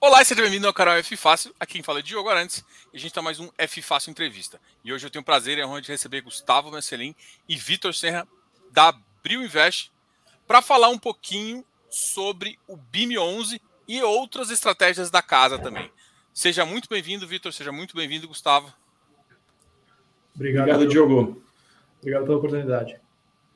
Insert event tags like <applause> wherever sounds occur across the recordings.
Olá e seja bem-vindo ao canal F Fácil. Aqui quem fala é Diogo Arantes e a gente está mais um F Fácil Entrevista. E hoje eu tenho o prazer e a honra de receber Gustavo Messelin e Vitor Serra da Bril Invest para falar um pouquinho sobre o BIM 11 e outras estratégias da casa também. Seja muito bem-vindo, Vitor. Seja muito bem-vindo, Gustavo. Obrigado, Obrigado Diogo. Obrigado pela oportunidade.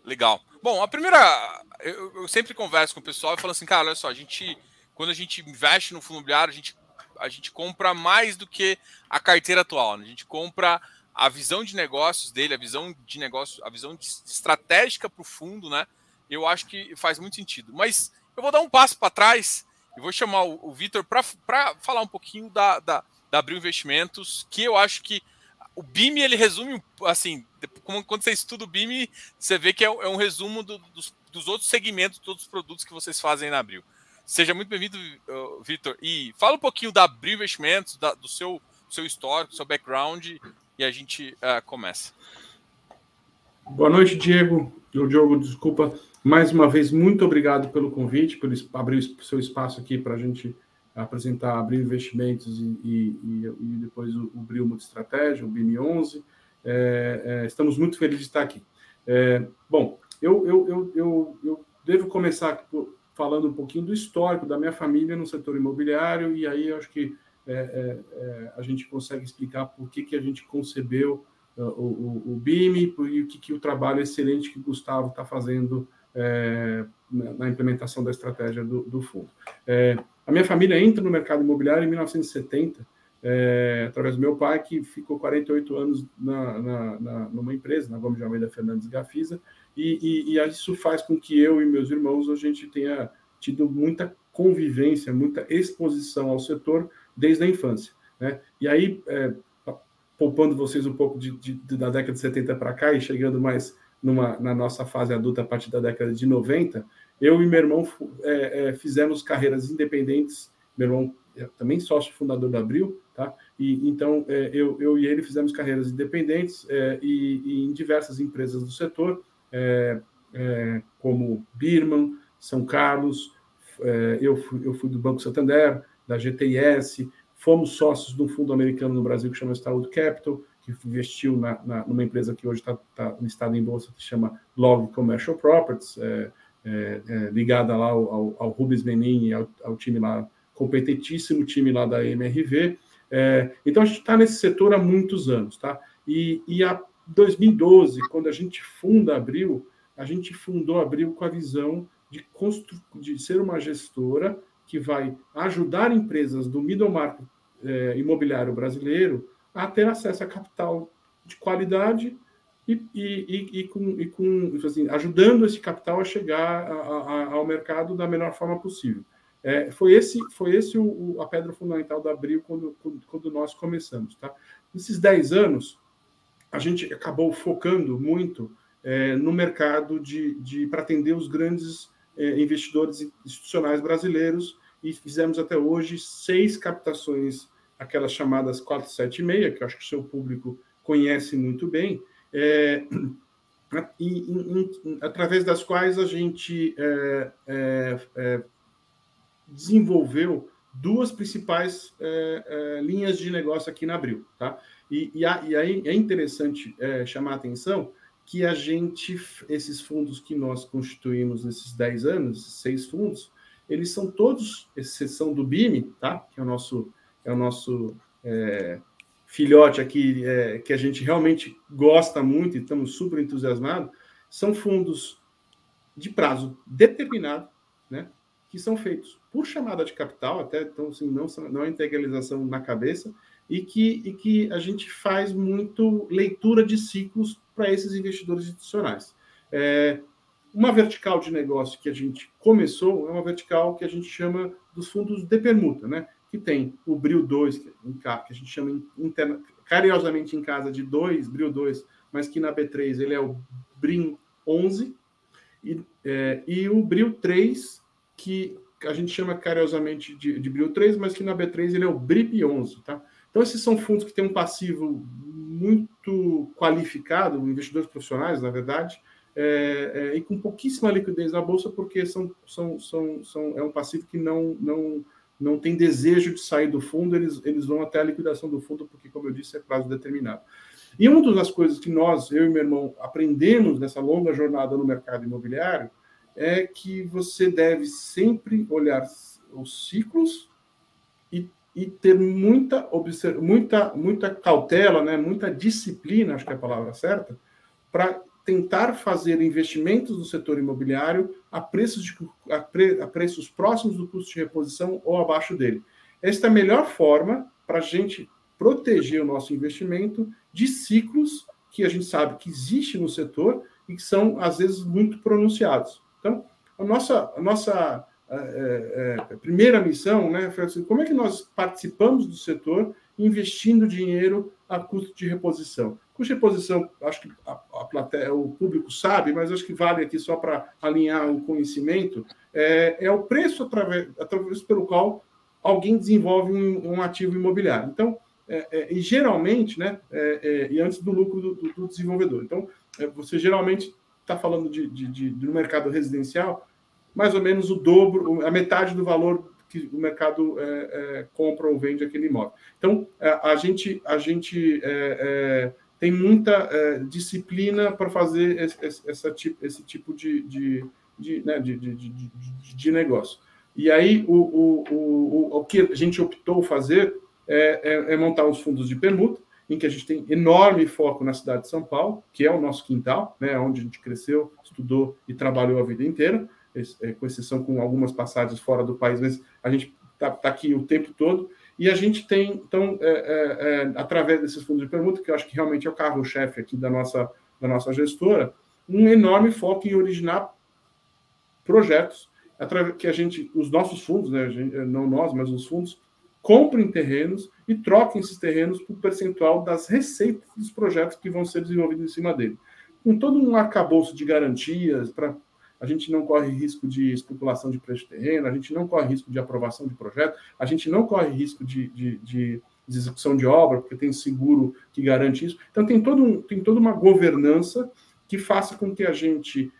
Legal. Bom, a primeira. Eu, eu sempre converso com o pessoal e falo assim, cara, olha só, a gente quando a gente investe no fundo imobiliário, a gente, a gente compra mais do que a carteira atual. Né? A gente compra a visão de negócios dele, a visão de negócio, a visão estratégica para o fundo, né? Eu acho que faz muito sentido. Mas eu vou dar um passo para trás e vou chamar o, o Vitor para falar um pouquinho da, da, da Abril Investimentos, que eu acho que o BIM ele resume assim, quando você estuda o BIM, você vê que é, é um resumo do, dos, dos outros segmentos, todos os produtos que vocês fazem na Abril. Seja muito bem-vindo, Vitor. E fala um pouquinho da Abril Investimentos, do seu, seu histórico, seu background, e a gente uh, começa. Boa noite, Diego. Eu, Diogo, desculpa. Mais uma vez, muito obrigado pelo convite, por abrir o seu espaço aqui para a gente apresentar Abril Investimentos e, e, e depois o, o Bril Multistratégia, o BIM 11. É, é, estamos muito felizes de estar aqui. É, bom, eu, eu, eu, eu, eu devo começar por, falando um pouquinho do histórico da minha família no setor imobiliário, e aí acho que é, é, é, a gente consegue explicar por que, que a gente concebeu uh, o, o, BIM e o que, que o trabalho excelente que o Gustavo está fazendo é, na implementação da estratégia do, do fundo. É, a minha família entra no mercado imobiliário em 1970, é, através do meu pai, que ficou 48 anos na, na, na, numa empresa, na Gomes de Almeida Fernandes Gafisa, e, e, e, isso faz com que eu e meus irmãos a gente tenha tido muita convivência, muita exposição ao setor desde a infância. Né? E aí, é, poupando vocês um pouco de, de, da década de 70 para cá e chegando mais numa, na nossa fase adulta a partir da década de 90, eu e meu irmão é, é, fizemos carreiras independentes. Meu irmão é também sócio fundador da Abril, tá? E então é, eu, eu e ele fizemos carreiras independentes é, e, e, em diversas empresas do setor é, é, como Birman, São Carlos, é, eu, fui, eu fui do Banco Santander, da GTS, fomos sócios de um fundo americano no Brasil que chama Starwood Capital, que investiu na, na, numa empresa que hoje está tá listada em bolsa, que chama Log Commercial Properties, é, é, é, ligada lá ao, ao, ao Rubens Menin e ao, ao, time lá, competentíssimo time lá da MRV. É, então a gente está nesse setor há muitos anos, tá? E, e a 2012, quando a gente funda Abril, a gente fundou Abril com a visão de, constru... de ser uma gestora que vai ajudar empresas do middle market é, imobiliário brasileiro a ter acesso a capital de qualidade e, e, e, e com, e com assim, ajudando esse capital a chegar a, a, ao mercado da melhor forma possível. É, foi esse, foi esse o, o, a pedra fundamental da Abril quando, quando, quando nós começamos. Tá? Nesses 10 anos, a gente acabou focando muito é, no mercado de, de para atender os grandes é, investidores institucionais brasileiros e fizemos até hoje seis captações, aquelas chamadas 476, que acho que o seu público conhece muito bem, é, e, através das quais a gente é, é, é desenvolveu duas principais linhas de negócio aqui na Abril. Tá? E, e, e aí é interessante é, chamar a atenção que a gente, esses fundos que nós constituímos nesses 10 anos, seis fundos, eles são todos, exceção do BIM, tá? que é o nosso, é o nosso é, filhote aqui, é, que a gente realmente gosta muito e estamos super entusiasmados, são fundos de prazo determinado, né? que são feitos por chamada de capital, até então assim, não, não é integralização na cabeça, e que, e que a gente faz muito leitura de ciclos para esses investidores institucionais. É, uma vertical de negócio que a gente começou é uma vertical que a gente chama dos fundos de permuta, né? que tem o Bril 2, que, a gente chama interna, carinhosamente em casa de 2, Bril 2, mas que na B3 ele é o Brim 11, e, é, e o Bril 3, que a gente chama carinhosamente de, de Bril 3, mas que na B3 ele é o BRIP 11, tá? Então, esses são fundos que têm um passivo muito qualificado, investidores profissionais, na verdade, é, é, e com pouquíssima liquidez na bolsa, porque são, são, são, são, é um passivo que não, não, não tem desejo de sair do fundo, eles, eles vão até a liquidação do fundo, porque, como eu disse, é prazo determinado. E uma das coisas que nós, eu e meu irmão, aprendemos nessa longa jornada no mercado imobiliário é que você deve sempre olhar os ciclos e, ter muita, muita, muita cautela, né, muita disciplina, acho que é a palavra certa, para tentar fazer investimentos no setor imobiliário a preços, de, a, pre, a preços próximos do custo de reposição ou abaixo dele. Esta é a melhor forma para a gente proteger o nosso investimento de ciclos que a gente sabe que existe no setor e que são, às vezes, muito pronunciados. Então, a nossa, a nossa é, é, primeira missão né, foi assim, como é que nós participamos do setor investindo dinheiro a custo de reposição? Custo de reposição, acho que a, a plateia, o público sabe, mas acho que vale aqui só para alinhar o conhecimento, é, é o preço através, através pelo qual alguém desenvolve um, um ativo imobiliário. Então, é, é, e geralmente, né, é, é, e antes do lucro do, do, do desenvolvedor. Então, é, você geralmente está falando de, de, de, do mercado residencial, mais ou menos o dobro, a metade do valor que o mercado é, compra ou vende aquele imóvel. Então, a gente, a gente tem muita disciplina para fazer esse, essa, esse tipo de, de, de, né, de, de, negócio. E aí, o, o, o, o que a gente optou fazer é, é, é montar os fundos de permuta, em que a gente tem enorme foco na cidade de São Paulo, que é o nosso quintal, né, onde a gente cresceu, estudou e trabalhou a vida inteira, é, com exceção com algumas passagens fora do país, mas a gente está tá aqui o tempo todo. E a gente tem, então, é, é, é, através desses fundos de permuta, que eu acho que realmente é o carro-chefe aqui da nossa, da nossa gestora, um enorme foco em originar projetos que a gente, os nossos fundos, né, gente, não nós, mas os fundos, comprem terrenos e troquem esses terrenos por percentual das receitas dos projetos que vão ser desenvolvidos em cima dele. Com todo um arcabouço de garantias, para a gente não corre risco de especulação de preço de terreno, a gente não corre risco de aprovação de projeto, a gente não corre risco de, de, de, execução de obra, porque tem seguro que garante isso. Então, tem, todo um, tem toda uma governança que faça com que a gente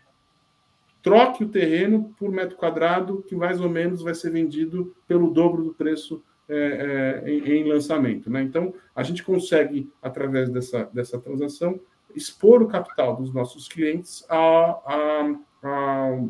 troque o terreno por metro quadrado, que mais ou menos vai ser vendido pelo dobro do preço é, é, em, em, lançamento. Né? Então, a gente consegue, através dessa, dessa transação, expor o capital dos nossos clientes a, a, a,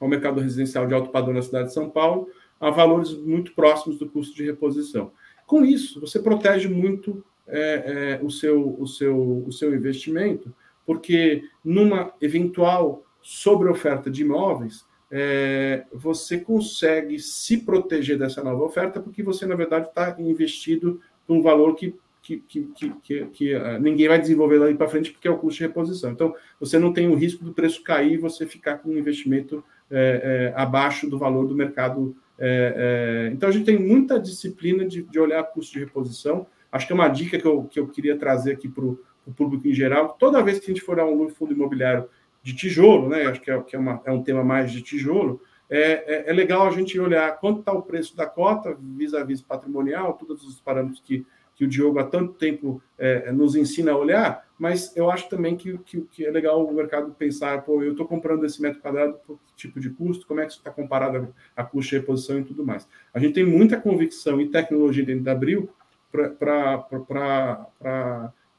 ao mercado residencial de alto padrão na cidade de São Paulo, a valores muito próximos do custo de reposição. Com isso, você protege muito é, é, o, seu, o, seu, o seu investimento, porque numa eventual sobreoferta de imóveis, é, você consegue se proteger dessa nova oferta, porque você, na verdade, está investido num valor que, que, que, que, que uh, ninguém vai desenvolver daí para frente, porque é o custo de reposição. Então, você não tem o risco do preço cair e você ficar com um investimento é, é, abaixo do valor do mercado. É, é. então, a gente tem muita disciplina de, de olhar custo de reposição. Acho que é uma dica que eu, que eu queria trazer aqui para o público em geral. Toda vez que a gente for a um fundo imobiliário de tijolo, né? Acho que é, que é, uma, é um tema mais de tijolo. É, é, é legal a gente olhar quanto está o preço da cota vis-à-vis patrimonial, todos os parâmetros que, que o Diogo há tanto tempo é, nos ensina a olhar, mas eu acho também que, que, que é legal o mercado pensar, pô, eu estou comprando esse metro quadrado por que tipo de custo, como é que isso está comparado a, custo de reposição e tudo mais. A gente tem muita convicção e tecnologia dentro da Abril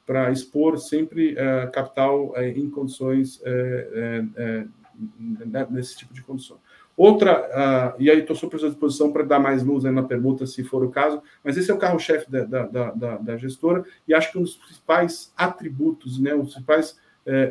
para expor sempre uh, capital uh, em condições uh, nesse tipo de condição. Outra, e aí estou super à disposição para dar mais luz na pergunta, se for o caso, mas esse é o carro-chefe da, da, da, da, gestora, e acho que um dos principais atributos, né, um principais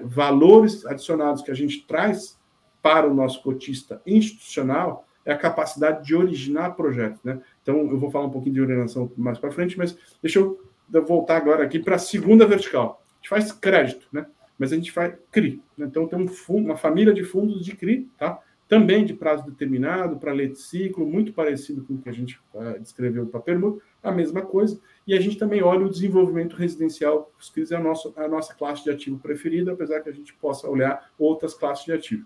valores adicionados que a gente traz para o nosso cotista institucional é a capacidade de originar projetos. Né? Então, eu vou falar um pouquinho de ordenação mais para frente, mas deixa eu voltar agora aqui para a segunda vertical. A gente faz crédito, né? Mas a gente faz CRI. Né? Então tem um fundo, uma família de fundos de CRI, tá? Também de prazo determinado, para lei de ciclo, muito parecido com o que a gente uh, descreveu para permuta, a mesma coisa. E a gente também olha o desenvolvimento residencial, os CRIs é a nossa, a nossa classe de ativo preferida, apesar que a gente possa olhar outras classes de ativo.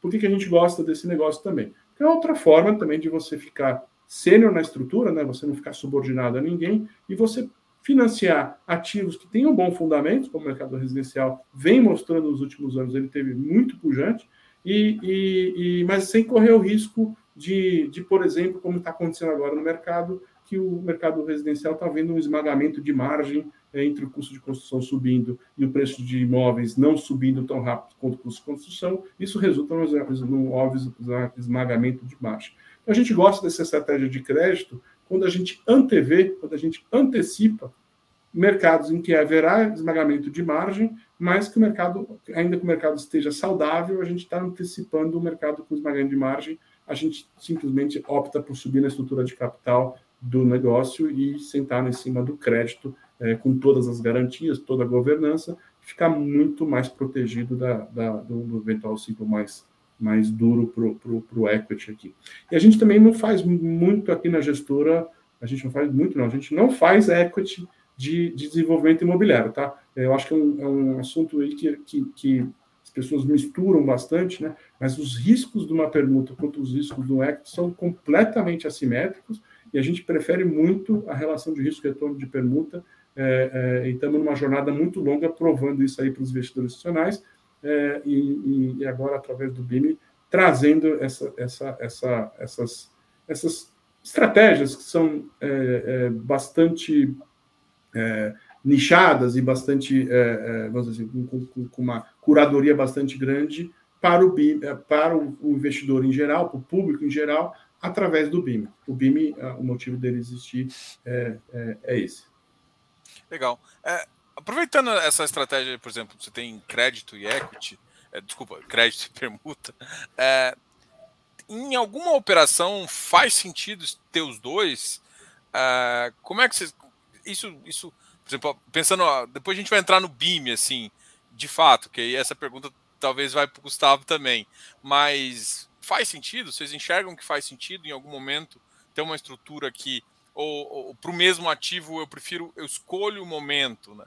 Por que, que a gente gosta desse negócio também? É outra forma também de você ficar sênior na estrutura, né? Você não ficar subordinado a ninguém e você financiar ativos que tenham bom fundamento, como o mercado residencial vem mostrando nos últimos anos, ele teve muito pujante, e, e, e, mas sem correr o risco de, de por exemplo, como está acontecendo agora no mercado, que o mercado residencial está vendo um esmagamento de margem é, entre o custo de construção subindo e o preço de imóveis não subindo tão rápido quanto o custo de construção, isso resulta num óbvio esmagamento de margem. Então, a gente gosta dessa estratégia de crédito quando a gente antevê, quando a gente antecipa mercados em que haverá esmagamento de margem, mas que o mercado, ainda que o mercado esteja saudável, a gente está antecipando o mercado com esmagamento de margem, a gente simplesmente opta por subir na estrutura de capital do negócio e sentar em cima do crédito é, com todas as garantias, toda a governança, ficar muito mais protegido da, da do, do eventual ciclo mais mais duro para o equity aqui. E a gente também não faz muito aqui na gestora, a gente não faz muito, não, a gente não faz equity de, de desenvolvimento imobiliário, tá? Eu acho que é um, é um assunto aí que, que, que, as pessoas misturam bastante, né? Mas os riscos de uma permuta quanto os riscos do equity são completamente assimétricos e a gente prefere muito a relação de risco-retorno de permuta é, é, e estamos numa jornada muito longa provando isso aí para os investidores institucionais é, e, e, agora através do BIM trazendo essa, essa, essa, essas, essas estratégias que são é, é, bastante é, nichadas e bastante, é, é, vamos dizer assim, com, com, uma curadoria bastante grande para o BIM, para o, investidor em geral, para o público em geral, através do BIM. O BIM, o motivo dele existir é, é, é esse. Legal. É, aproveitando essa estratégia, por exemplo, você tem crédito e equity, é, desculpa, crédito e permuta, é, em alguma operação faz sentido ter os dois? É, como é que você. Isso, isso, por exemplo, pensando, ó, depois a gente vai entrar no BIM, assim, de fato, que aí essa pergunta talvez vai para o Gustavo também, mas faz sentido? Vocês enxergam que faz sentido em algum momento ter uma estrutura que, ou, ou para o mesmo ativo eu prefiro, eu escolho o momento, né?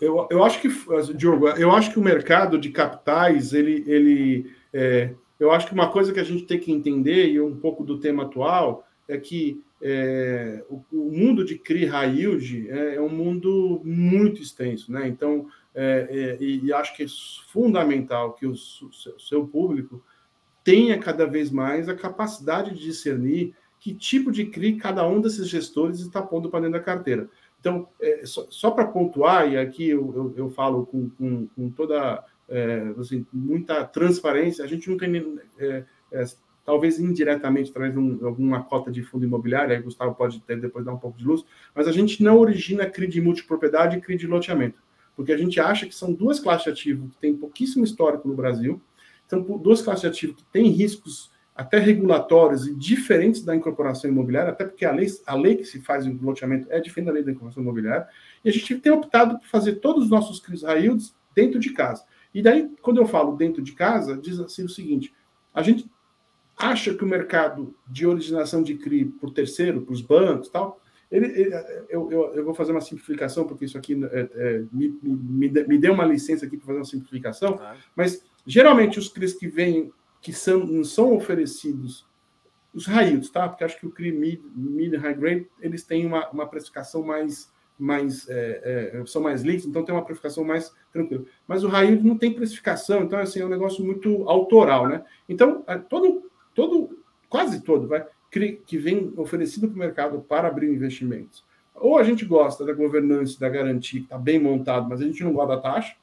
Eu, eu acho que, Diogo, eu acho que o mercado de capitais, ele, ele é, eu acho que uma coisa que a gente tem que entender, e um pouco do tema atual, é que é, o, o, mundo de CRI yield é, é, um mundo muito extenso, né? Então, é, é e, e, acho que é fundamental que o, o seu público tenha cada vez mais a capacidade de discernir que tipo de CRI cada um desses gestores está pondo para dentro da carteira. Então, é, só, só para pontuar, e aqui eu, eu, eu falo com, com, com toda é, assim, muita transparência, a gente não tem, talvez indiretamente, através de um, alguma cota de fundo imobiliário, aí o Gustavo pode ter, depois dar um pouco de luz, mas a gente não origina CRI de multipropriedade e CRI de loteamento, porque a gente acha que são duas classes de ativos que têm pouquíssimo histórico no Brasil, são duas classes de ativos que têm riscos até regulatórios e diferentes da incorporação imobiliária, até porque a lei, a lei que se faz em loteamento é diferente da lei da incorporação imobiliária, e a gente tem optado por fazer todos os nossos CRIs high dentro de casa. E daí, quando eu falo dentro de casa, diz assim o seguinte: a gente acha que o mercado de originação de CRI por terceiro, para os bancos tal, ele, ele eu, eu, eu, vou fazer uma simplificação, porque isso aqui é, é, me, me, me deu uma licença aqui para fazer uma simplificação, mas geralmente os CRIs que vêm que são, são oferecidos os raídos, tá? Porque acho que o CRI mid, mid high grade eles têm uma, uma precificação mais mais é, é, são mais líquidos, então tem uma precificação mais tranquila. Mas o raio não tem precificação, então assim é um negócio muito autoral, né? Então é, todo todo quase todo vai que vem oferecido para o mercado para abrir investimentos. Ou a gente gosta da governança, da garantia, que está bem montado, mas a gente não gosta da taxa.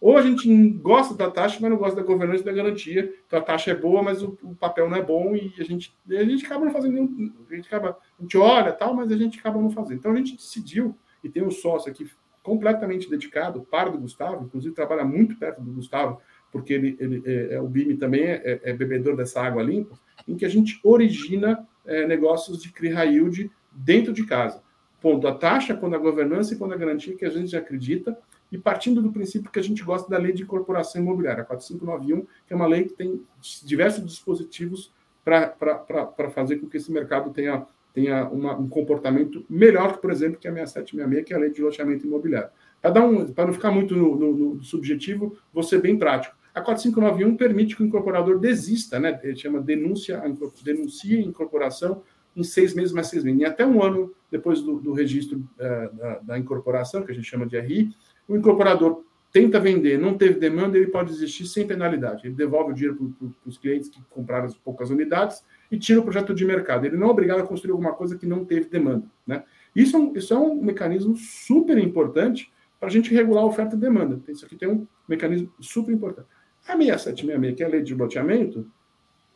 Ou a gente gosta da taxa, mas não gosta da governança da garantia. Então a taxa é boa, mas o, o papel não é bom e a gente, a gente acaba não fazendo nenhum. A gente, acaba, a gente olha tal, mas a gente acaba não fazendo. Então a gente decidiu, e tem um sócio aqui completamente dedicado, para do Gustavo, inclusive trabalha muito perto do Gustavo, porque ele, ele é, é o BIM também é, é, é, bebedor dessa água limpa, em que a gente origina é, negócios de CRI high yield dentro de casa. Ponto a taxa, quando a governança e quando a garantia que a gente acredita, e partindo do princípio que a gente gosta da lei de incorporação imobiliária, 4591, que é uma lei que tem diversos dispositivos para fazer com que esse mercado tenha, tenha uma, um comportamento melhor que, por exemplo, que a 6766, que é a lei de loteamento imobiliário. Para um, não ficar muito no, no, no, subjetivo, vou ser bem prático. A 4591 permite que o incorporador desista, né? Ele chama denúncia, denuncia incorporação em seis meses mais seis meses. E até um ano depois do, do registro uh, da, da, incorporação, que a gente chama de RI, o incorporador tenta vender, não teve demanda, ele pode desistir sem penalidade. Ele devolve o dinheiro para os clientes que compraram as poucas unidades e tira o projeto de mercado. Ele não é obrigado a construir alguma coisa que não teve demanda. Né? Isso, é isso é um mecanismo super importante para a gente regular a oferta e demanda. Isso aqui tem um mecanismo super importante. A 6766, que é a lei de loteamento,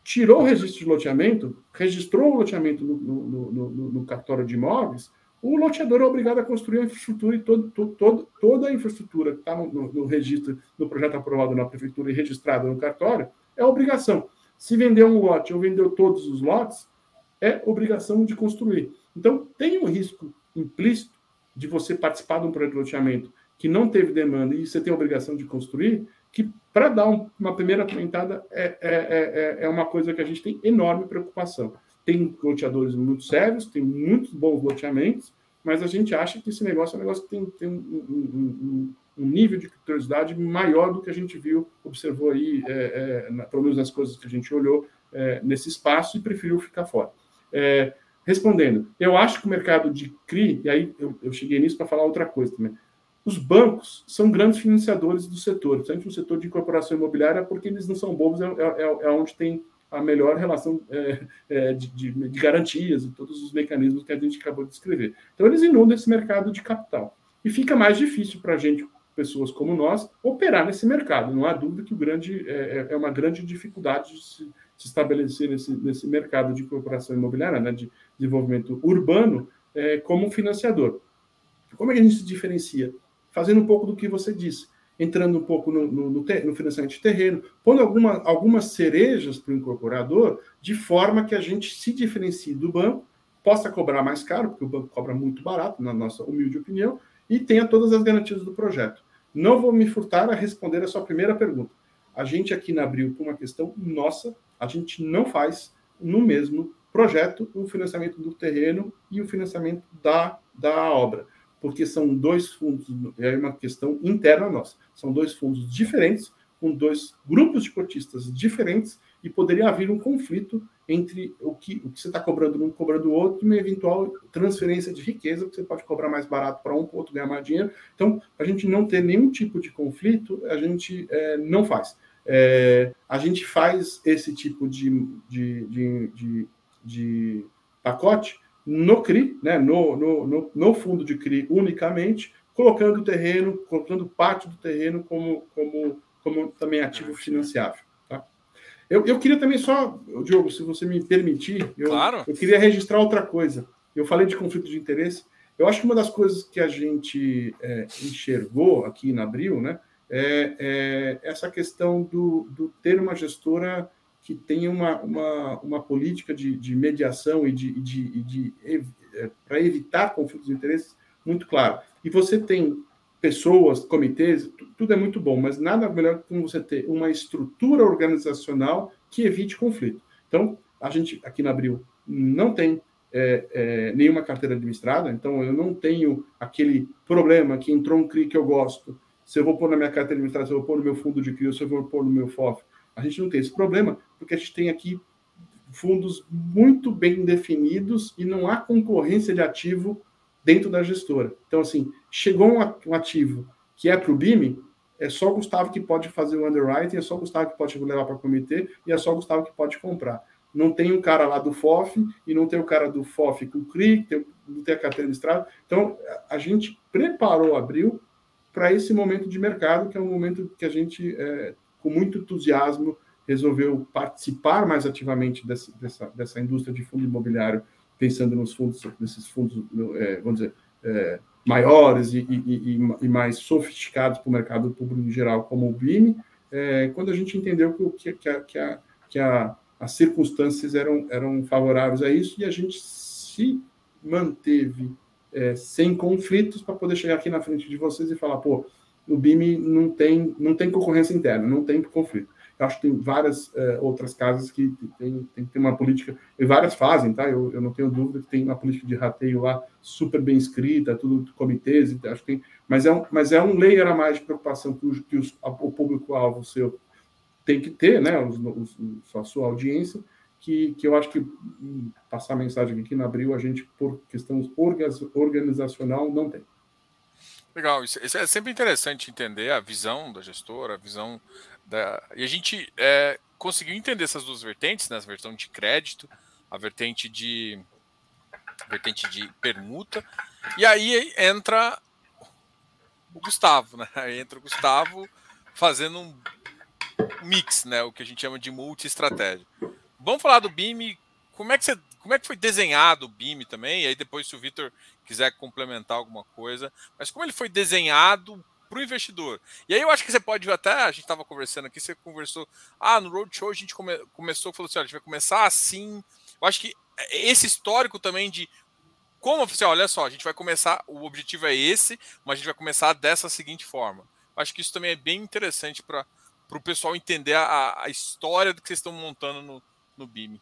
tirou o registro de loteamento, registrou o loteamento no, no, no, no cartório de imóveis, o loteador é obrigado a construir a infraestrutura e todo, todo, toda a infraestrutura que está no, registro, no projeto aprovado na prefeitura e registrado no cartório, é obrigação. Se vender um lote ou vendeu todos os lotes, é obrigação de construir. Então, tem um risco implícito de você participar de um projeto de loteamento que não teve demanda e você tem a obrigação de construir, que para dar um, uma primeira comentada é, é, é, é uma coisa que a gente tem enorme preocupação. Tem loteadores muito sérios, tem muitos bons loteamentos, mas a gente acha que esse negócio é um negócio que tem, tem um, um, um, nível de curiosidade maior do que a gente viu, observou aí, é, é, na, pelo menos nas coisas que a gente olhou é, nesse espaço e preferiu ficar fora. É, respondendo, eu acho que o mercado de CRI, e aí eu, eu cheguei nisso para falar outra coisa também, os bancos são grandes financiadores do setor, principalmente no setor de incorporação imobiliária, porque eles não são bobos, é, é, é onde tem a melhor relação é, é, de, de, de, garantias e todos os mecanismos que a gente acabou de descrever. Então, eles inundam esse mercado de capital. E fica mais difícil para a gente, pessoas como nós, operar nesse mercado. Não há dúvida que o grande, é, é, é uma grande dificuldade de se, se estabelecer nesse, nesse mercado de incorporação imobiliária, né, de desenvolvimento urbano, é, como financiador. Como é que a gente se diferencia? Fazendo um pouco do que você disse entrando um pouco no, no, no, no financiamento de terreno, pondo alguma, algumas cerejas para o incorporador, de forma que a gente se diferencie do banco, possa cobrar mais caro, porque o banco cobra muito barato, na nossa humilde opinião, e tenha todas as garantias do projeto. Não vou me furtar a responder a sua primeira pergunta. A gente aqui na Abril, por uma questão nossa, a gente não faz no mesmo projeto o financiamento do terreno e o financiamento da, da obra porque são dois fundos, é uma questão interna nossa, são dois fundos diferentes, com dois grupos de cotistas diferentes, e poderia haver um conflito entre o que, o que você está cobrando um cobrando o outro e uma eventual transferência de riqueza, que você pode cobrar mais barato para um, para o outro ganhar mais dinheiro. Então, a gente não ter nenhum tipo de conflito, a gente é, não faz. É, a gente faz esse tipo de, de, de, de, de pacote no CRI, né, no, no, no, no, fundo de CRI unicamente, colocando o terreno, colocando parte do terreno como, como, como também ativo financiável. Tá? Eu, eu queria também só, Diogo, se você me permitir, eu, claro. eu queria registrar outra coisa. Eu falei de conflito de interesse. Eu acho que uma das coisas que a gente é, enxergou aqui na Abril né, é, é essa questão do, do ter uma gestora que tenha uma, uma, uma política de, de mediação e de, de, de, é, para evitar conflitos de interesses muito claro. E você tem pessoas, comitês, tudo é muito bom, mas nada melhor que você ter uma estrutura organizacional que evite conflito. Então, a gente aqui na Abril não tem é, é, nenhuma carteira administrada, então eu não tenho aquele problema que entrou um CRI que eu gosto, se eu vou pôr na minha carteira administrada, se eu vou pôr no meu fundo de CRI, se eu vou pôr no meu FOF. A gente não tem esse problema, porque a gente tem aqui fundos muito bem definidos e não há concorrência de ativo dentro da gestora. Então, assim, chegou um ativo que é para o BIM, é só o Gustavo que pode fazer o underwriting, é só o Gustavo que pode levar para o comitê e é só o Gustavo que pode comprar. Não tem um cara lá do FOF e não tem o cara do FOF com o CRI, tem, não tem a carteira de estrada. Então, a gente preparou abril para esse momento de mercado, que é um momento que a gente é, com muito entusiasmo, resolveu participar mais ativamente dessa, dessa, dessa indústria de fundo imobiliário, pensando nos fundos, nesses fundos, é, vamos dizer, é, maiores e, e, e, mais sofisticados para o mercado público em geral, como o BIM, é, quando a gente entendeu que, que, a, que, a, que a, as circunstâncias eram, eram favoráveis a isso e a gente se manteve é, sem conflitos para poder chegar aqui na frente de vocês e falar, pô, no BIM não tem, não tem concorrência interna, não tem conflito. Eu acho que tem várias é, outras casas que tem, tem, uma política, e várias fazem, tá? Eu, eu não tenho dúvida que tem uma política de rateio lá super bem escrita, tudo comitês, acho que tem, mas é um, mas é um layer a mais de preocupação que, os, que os, o público-alvo seu tem que ter, né? Os, os, a sua audiência, que, que eu acho que hum, passar a mensagem aqui na Abril, a gente, por questão organizacional, não tem. Legal, isso, é sempre interessante entender a visão da gestora, a visão da. E a gente é, conseguiu entender essas duas vertentes, né? A vertente de crédito, a vertente de a vertente de permuta, e aí entra o Gustavo, né? Aí entra o Gustavo fazendo um mix, né? O que a gente chama de multi-estratégia. Vamos falar do BIM. Como é que você, como é que foi desenhado o BIM também? E aí depois, se o Vitor quiser complementar alguma coisa, mas como ele foi desenhado para o investidor. E aí eu acho que você pode até, a gente estava conversando aqui, você conversou, ah, no Roadshow a gente come, começou, falou assim, olha, a gente vai começar assim. Eu acho que esse histórico também de como, assim, olha só, a gente vai começar, o objetivo é esse, mas a gente vai começar dessa seguinte forma. Eu acho que isso também é bem interessante para o pessoal entender a, a, história do que vocês estão montando no, no BIM.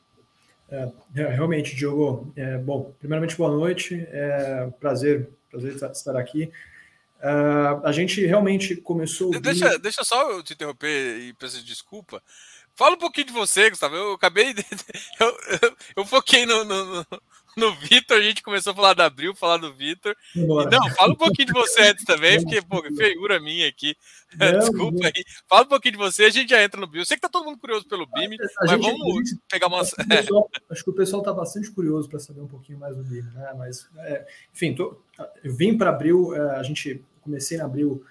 É, é, realmente, Diogo. É, bom, primeiramente, boa noite. É, prazer, prazer estar aqui. Uh, a gente realmente começou. Deixa, BIM... deixa só eu te interromper e peço desculpa. Fala um pouquinho de você, Gustavo. Eu acabei. De... <laughs> Eu, eu, eu foquei no, no, no Vitor, a gente começou a falar da Abril, falar do Vitor. Não, fala um pouquinho de você antes também, porque, pô, figura minha aqui. Não, Desculpa não. aí. Fala um pouquinho de você, a gente já entra no BIM. Eu sei que tá todo mundo curioso pelo BIM, mas gente, vamos gente, pegar uma. Acho que, pessoal, acho que o pessoal tá bastante curioso para saber um pouquinho mais do BIM, né? Mas, é, enfim, tô, eu vim para Abril, é, a gente comecei na Abril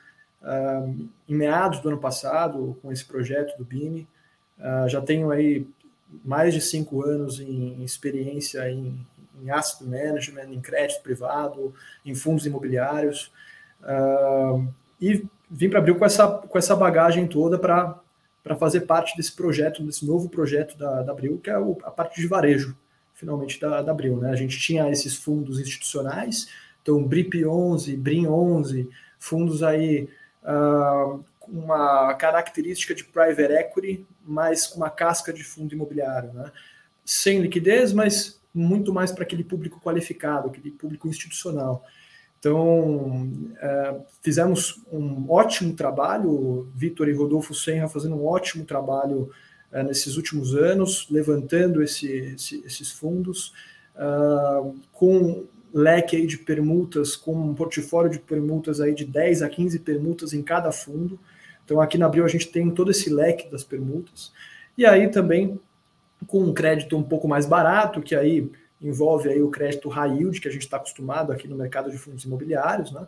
uh, em meados do ano passado com esse projeto do BIM. Uh, já tenho aí mais de cinco anos em, em experiência em, em asset management, em crédito privado, em fundos imobiliários. Uh, e vim para Abril com essa, com essa bagagem toda para fazer parte desse projeto, desse novo projeto da, da Abril, que é o, a parte de varejo, finalmente, da, da Abril. Né? A gente tinha esses fundos institucionais, então BRIP 11, BRIM 11, fundos aí uh, uma característica de private equity, mas com uma casca de fundo imobiliário, né? Sem liquidez, mas muito mais para aquele público qualificado, aquele público institucional. Então, é, fizemos um ótimo trabalho, Vitor e Rodolfo Senra fazendo um ótimo trabalho é, nesses últimos anos, levantando esse, esse, esses fundos, uh, com leque aí de permutas, com um portfólio de permutas aí de 10 a 15 permutas em cada fundo. Então, aqui na Abril a gente tem todo esse leque das permutas. E aí também com um crédito um pouco mais barato, que aí envolve aí o crédito high yield, que a gente está acostumado aqui no mercado de fundos imobiliários, né?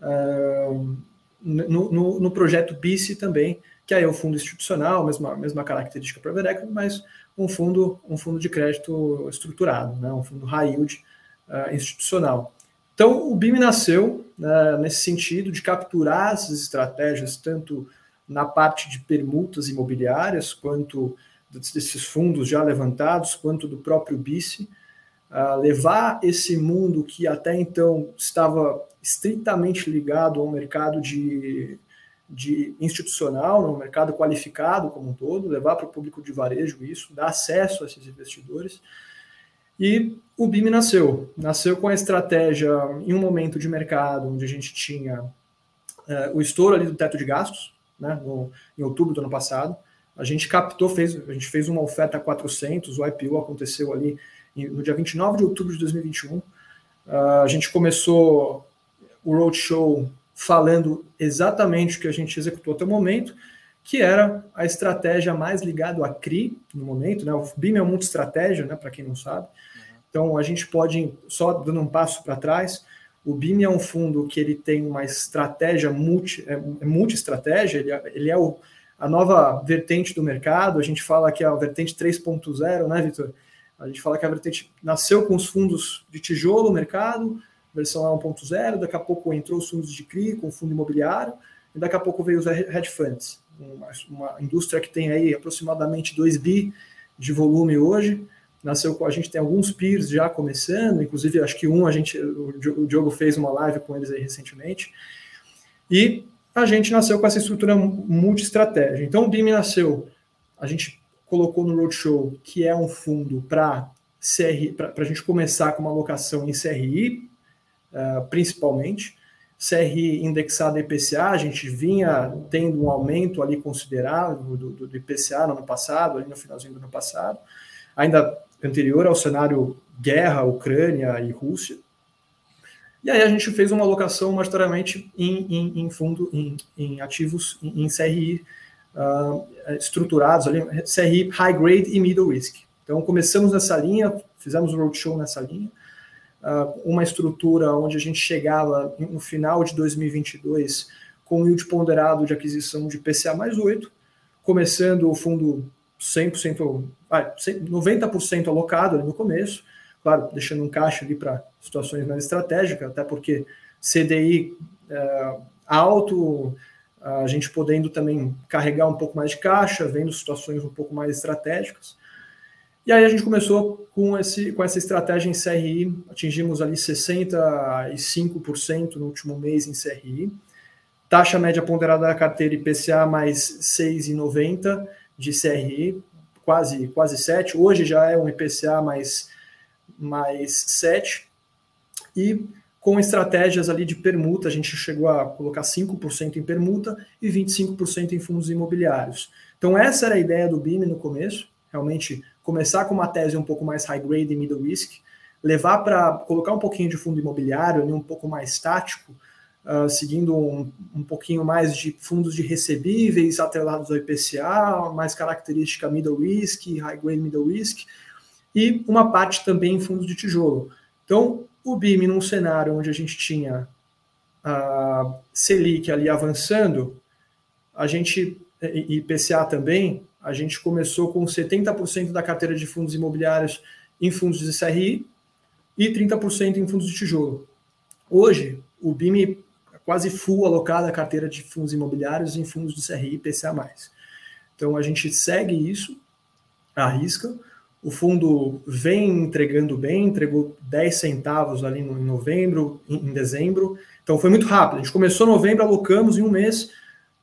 Uh, no, no, no, projeto BICE também, que aí é o fundo institucional, mesma, mesma característica para o equity, mas um fundo, um fundo de crédito estruturado, né? um fundo high yield uh, institucional. Então, o BIM nasceu uh, nesse sentido de capturar essas estratégias, tanto na parte de permutas imobiliárias, quanto desses fundos já levantados, quanto do próprio BICE, uh, levar esse mundo que até então estava estritamente ligado ao mercado de, de institucional, no mercado qualificado como um todo, levar para o público de varejo isso, dar acesso a esses investidores. E o BIM nasceu. Nasceu com a estratégia em um momento de mercado onde a gente tinha uh, o estouro ali do teto de gastos, né, no, em outubro do ano passado, a gente captou, fez, a gente fez uma oferta a 400, o IPO aconteceu ali no dia 29 de outubro de 2021. Uh, ah, a gente começou o roadshow falando exatamente o que a gente executou até o momento, que era a estratégia mais ligada à CRI no momento, né? O BIM é uma estratégia, né, para quem não sabe. Então a gente pode só dando um passo para trás, o BIM é um fundo que ele tem uma estratégia multi, é, é multi-estratégia, ele, é, ele é o a nova vertente do mercado. A gente fala que é a vertente 3.0, né, Vitor? A gente fala que a vertente nasceu com os fundos de tijolo mercado, versão 1.0, daqui a pouco entrou os fundos de CRI com fundo imobiliário, e daqui a pouco veio os hedge funds, uma, uma indústria que tem aí aproximadamente 2 bi de volume hoje, nasceu com a gente tem alguns peers já começando, inclusive acho que um a gente o Diogo fez uma live com eles aí recentemente. E a gente nasceu com essa estrutura multi-estratégia. Então, o BIM nasceu, a gente colocou no Roadshow, que é um fundo para a gente começar com uma alocação em CRI, uh, eh, principalmente. CRI indexado IPCA, a gente vinha tendo um aumento ali considerável do, do, do IPCA no ano passado, ali no finalzinho do ano passado, ainda anterior ao cenário guerra, Ucrânia e Rússia. E aí a gente fez uma alocação majoritariamente em, em, em fundo, em, em, ativos em, em CRI uh, ah, estruturados ali, CRI high grade e middle risk. Então começamos nessa linha, fizemos um roadshow nessa linha, uh, uma estrutura onde a gente chegava no final de 2022 com yield ponderado de aquisição de PCA mais 8, começando o fundo 100%, ah, 90% alocado no começo, claro, deixando um caixa ali para situações mais estratégicas, até porque CDI é, alto, a gente podendo também carregar um pouco mais de caixa, vendo situações um pouco mais estratégicas. E aí a gente começou com, esse, com essa estratégia em CRI, atingimos ali 65% no último mês em CRI, taxa média ponderada da carteira IPCA mais 6,90 de CRI, quase, quase 7, hoje já é um IPCA mais mais 7. E com estratégias ali de permuta, a gente chegou a colocar 5% em permuta e 25% em fundos imobiliários. Então, essa era a ideia do BIM no começo, realmente começar com uma tese um pouco mais high grade e middle risk, levar para colocar um pouquinho de fundo imobiliário, um pouco mais tático, uh, seguindo um, um pouquinho mais de fundos de recebíveis atrelados ao IPCA, mais característica middle risk, high grade middle risk, e uma parte também em fundos de tijolo. Então, o BIM, num cenário onde a gente tinha a Selic ali avançando, a gente, e PCA também, a gente começou com 70% da carteira de fundos imobiliários em fundos de CRI e 30% em fundos de tijolo. Hoje, o BIM é quase full alocado a carteira de fundos imobiliários em fundos de CRI e PCA+. Então, a gente segue isso, arrisca, o fundo vem entregando bem, entregou 10 centavos ali em novembro, em, em, dezembro. Então foi muito rápido. A gente começou novembro, alocamos em um mês,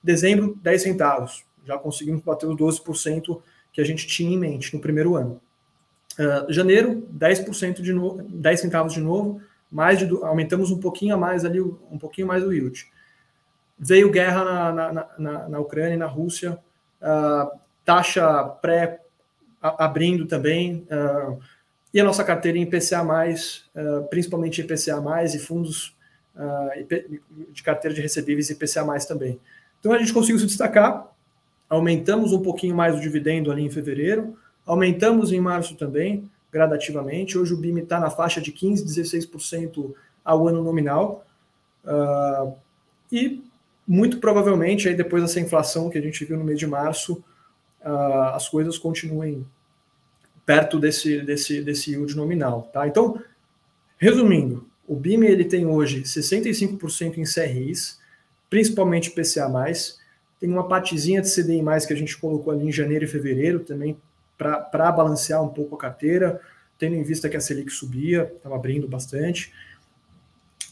dezembro, 10 centavos. Já conseguimos bater os 12% que a gente tinha em mente no primeiro ano. Uh, janeiro, 10% de novo, 10 centavos de novo, mais de, aumentamos um pouquinho a mais ali, um pouquinho mais o yield. Veio guerra na, na, na, na Ucrânia e na Rússia, uh, taxa pré abrindo também. Uh, e a nossa carteira em IPCA, uh, principalmente IPCA, e fundos uh, de carteira de recebíveis IPCA também. Então a gente conseguiu se destacar, aumentamos um pouquinho mais o dividendo ali em fevereiro, aumentamos em março também, gradativamente. Hoje o BIM está na faixa de 15%, 16% ao ano nominal. Uh, e muito provavelmente, aí depois dessa inflação que a gente viu no mês de março, uh, as coisas continuem perto desse, desse, desse yield nominal. Tá? Então, resumindo, o BIM ele tem hoje 65% em CRIs, principalmente PCA+, tem uma partezinha de CDI+, que a gente colocou ali em janeiro e fevereiro também, para balancear um pouco a carteira, tendo em vista que a Selic subia, estava abrindo bastante.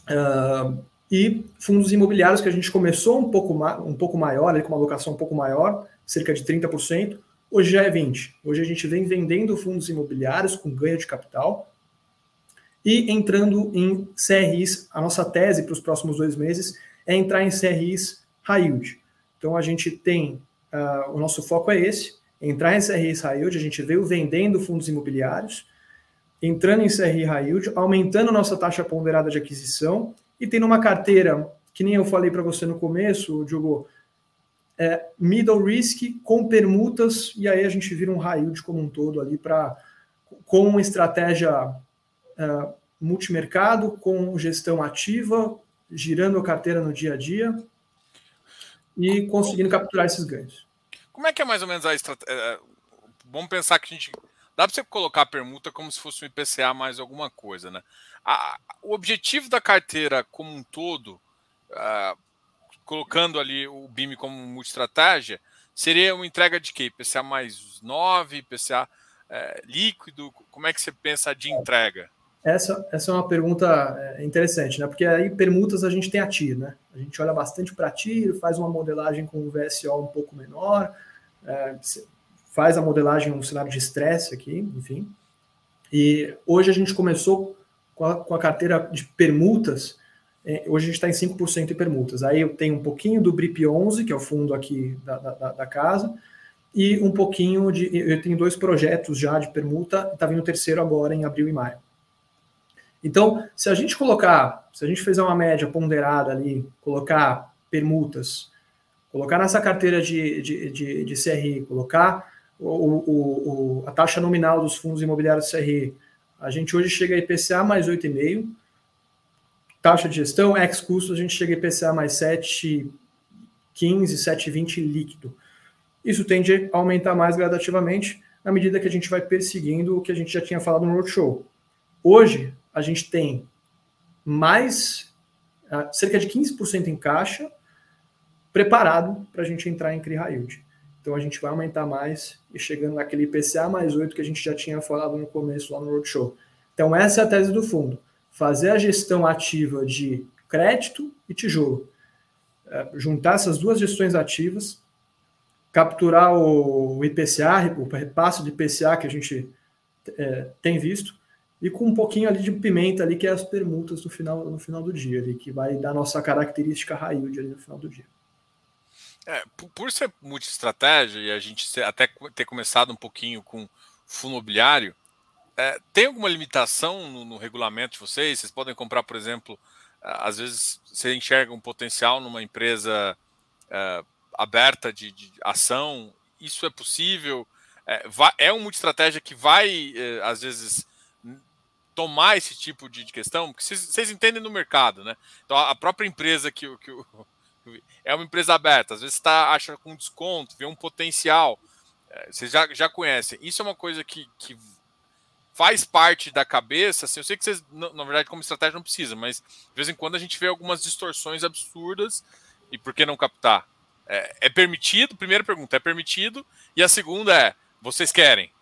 Uh, e fundos imobiliários que a gente começou um pouco, um pouco maior, ali, com uma alocação um pouco maior, cerca de 30%, Hoje já é 20. Hoje a gente vem vendendo fundos imobiliários com ganho de capital e entrando em CRIs. A nossa tese para os próximos dois meses é entrar em CRIs high yield. Então a gente tem, uh, o nosso foco é esse, entrar em CRIs high yield, a gente veio vendendo fundos imobiliários, entrando em CRI high yield, aumentando nossa taxa ponderada de aquisição e tendo uma carteira, que nem eu falei para você no começo, Diogo, é, middle risk com permutas, e aí a gente vira um high yield como um todo ali para com uma estratégia é, multimercado, com gestão ativa, girando a carteira no dia a dia e conseguindo capturar esses ganhos. Como é que é mais ou menos a estratégia? É, vamos pensar que a gente. Dá para você colocar a permuta como se fosse um IPCA mais alguma coisa, né? A, o objetivo da carteira como um todo, uh, colocando ali o BIM como uma estratégia, seria uma entrega de quê? PCA mais 9, PCA é, líquido? Como é que você pensa de entrega? Essa, essa é uma pergunta é, interessante, né? Porque aí permutas a gente tem a TIR, né? A gente olha bastante para TIR, faz uma modelagem com o VSO um pouco menor, é, faz a modelagem um cenário de estresse aqui, enfim. E hoje a gente começou com a, com a carteira de permutas, hoje a gente está em 5% em permutas. Aí eu tenho um pouquinho do BRIP 11, que é o fundo aqui da, da, da casa, e um pouquinho de. Eu tenho dois projetos já de permuta, está vindo o terceiro agora em abril e maio. Então, se a gente colocar, se a gente fizer uma média ponderada ali, colocar permutas, colocar nessa carteira de, de, de, de CRI, colocar o, o, o, a taxa nominal dos fundos imobiliários CRI, a gente hoje chega a IPCA mais 8,5%, taxa de gestão, ex custo, a gente chega a IPCA mais 7,15, 7,20 líquido. Isso tende a aumentar mais gradativamente à medida que a gente vai perseguindo o que a gente já tinha falado no roadshow. Hoje, a gente tem mais uh, cerca de 15% em caixa preparado para a gente entrar em CRI Yield. Então a gente vai aumentar mais e chegando naquele IPCA mais 8 que a gente já tinha falado no começo lá no roadshow. Então essa é a tese do fundo. Fazer a gestão ativa de crédito e tijolo. É, juntar essas duas gestões ativas, capturar o IPCA, o repasse de IPCA que a gente é, tem visto, e com um pouquinho ali de pimenta ali, que é as permutas no final, no final do dia, ali, que vai dar nossa característica yield ali no final do dia. É, por ser multi-estratégia e a gente até ter começado um pouquinho com fundo imobiliário, é, tem alguma limitação no, no, regulamento de vocês? Vocês podem comprar, por exemplo, às vezes você enxerga um potencial numa empresa é, aberta de, de, ação, isso é possível? É, vai, é uma multi-estratégia que vai, é, às vezes, tomar esse tipo de, questão, porque vocês, entendem no mercado, né? Então a própria empresa que, que, <laughs> que é uma empresa aberta, às vezes está acha com desconto, vê um potencial, é, vocês já, já conhecem. Isso é uma coisa que, que faz parte da cabeça. Assim, eu sei que vocês, na verdade, como estratégia não precisa, mas de vez em quando a gente vê algumas distorções absurdas e por que não captar? É, é permitido? Primeira pergunta, é permitido? E a segunda é, vocês querem?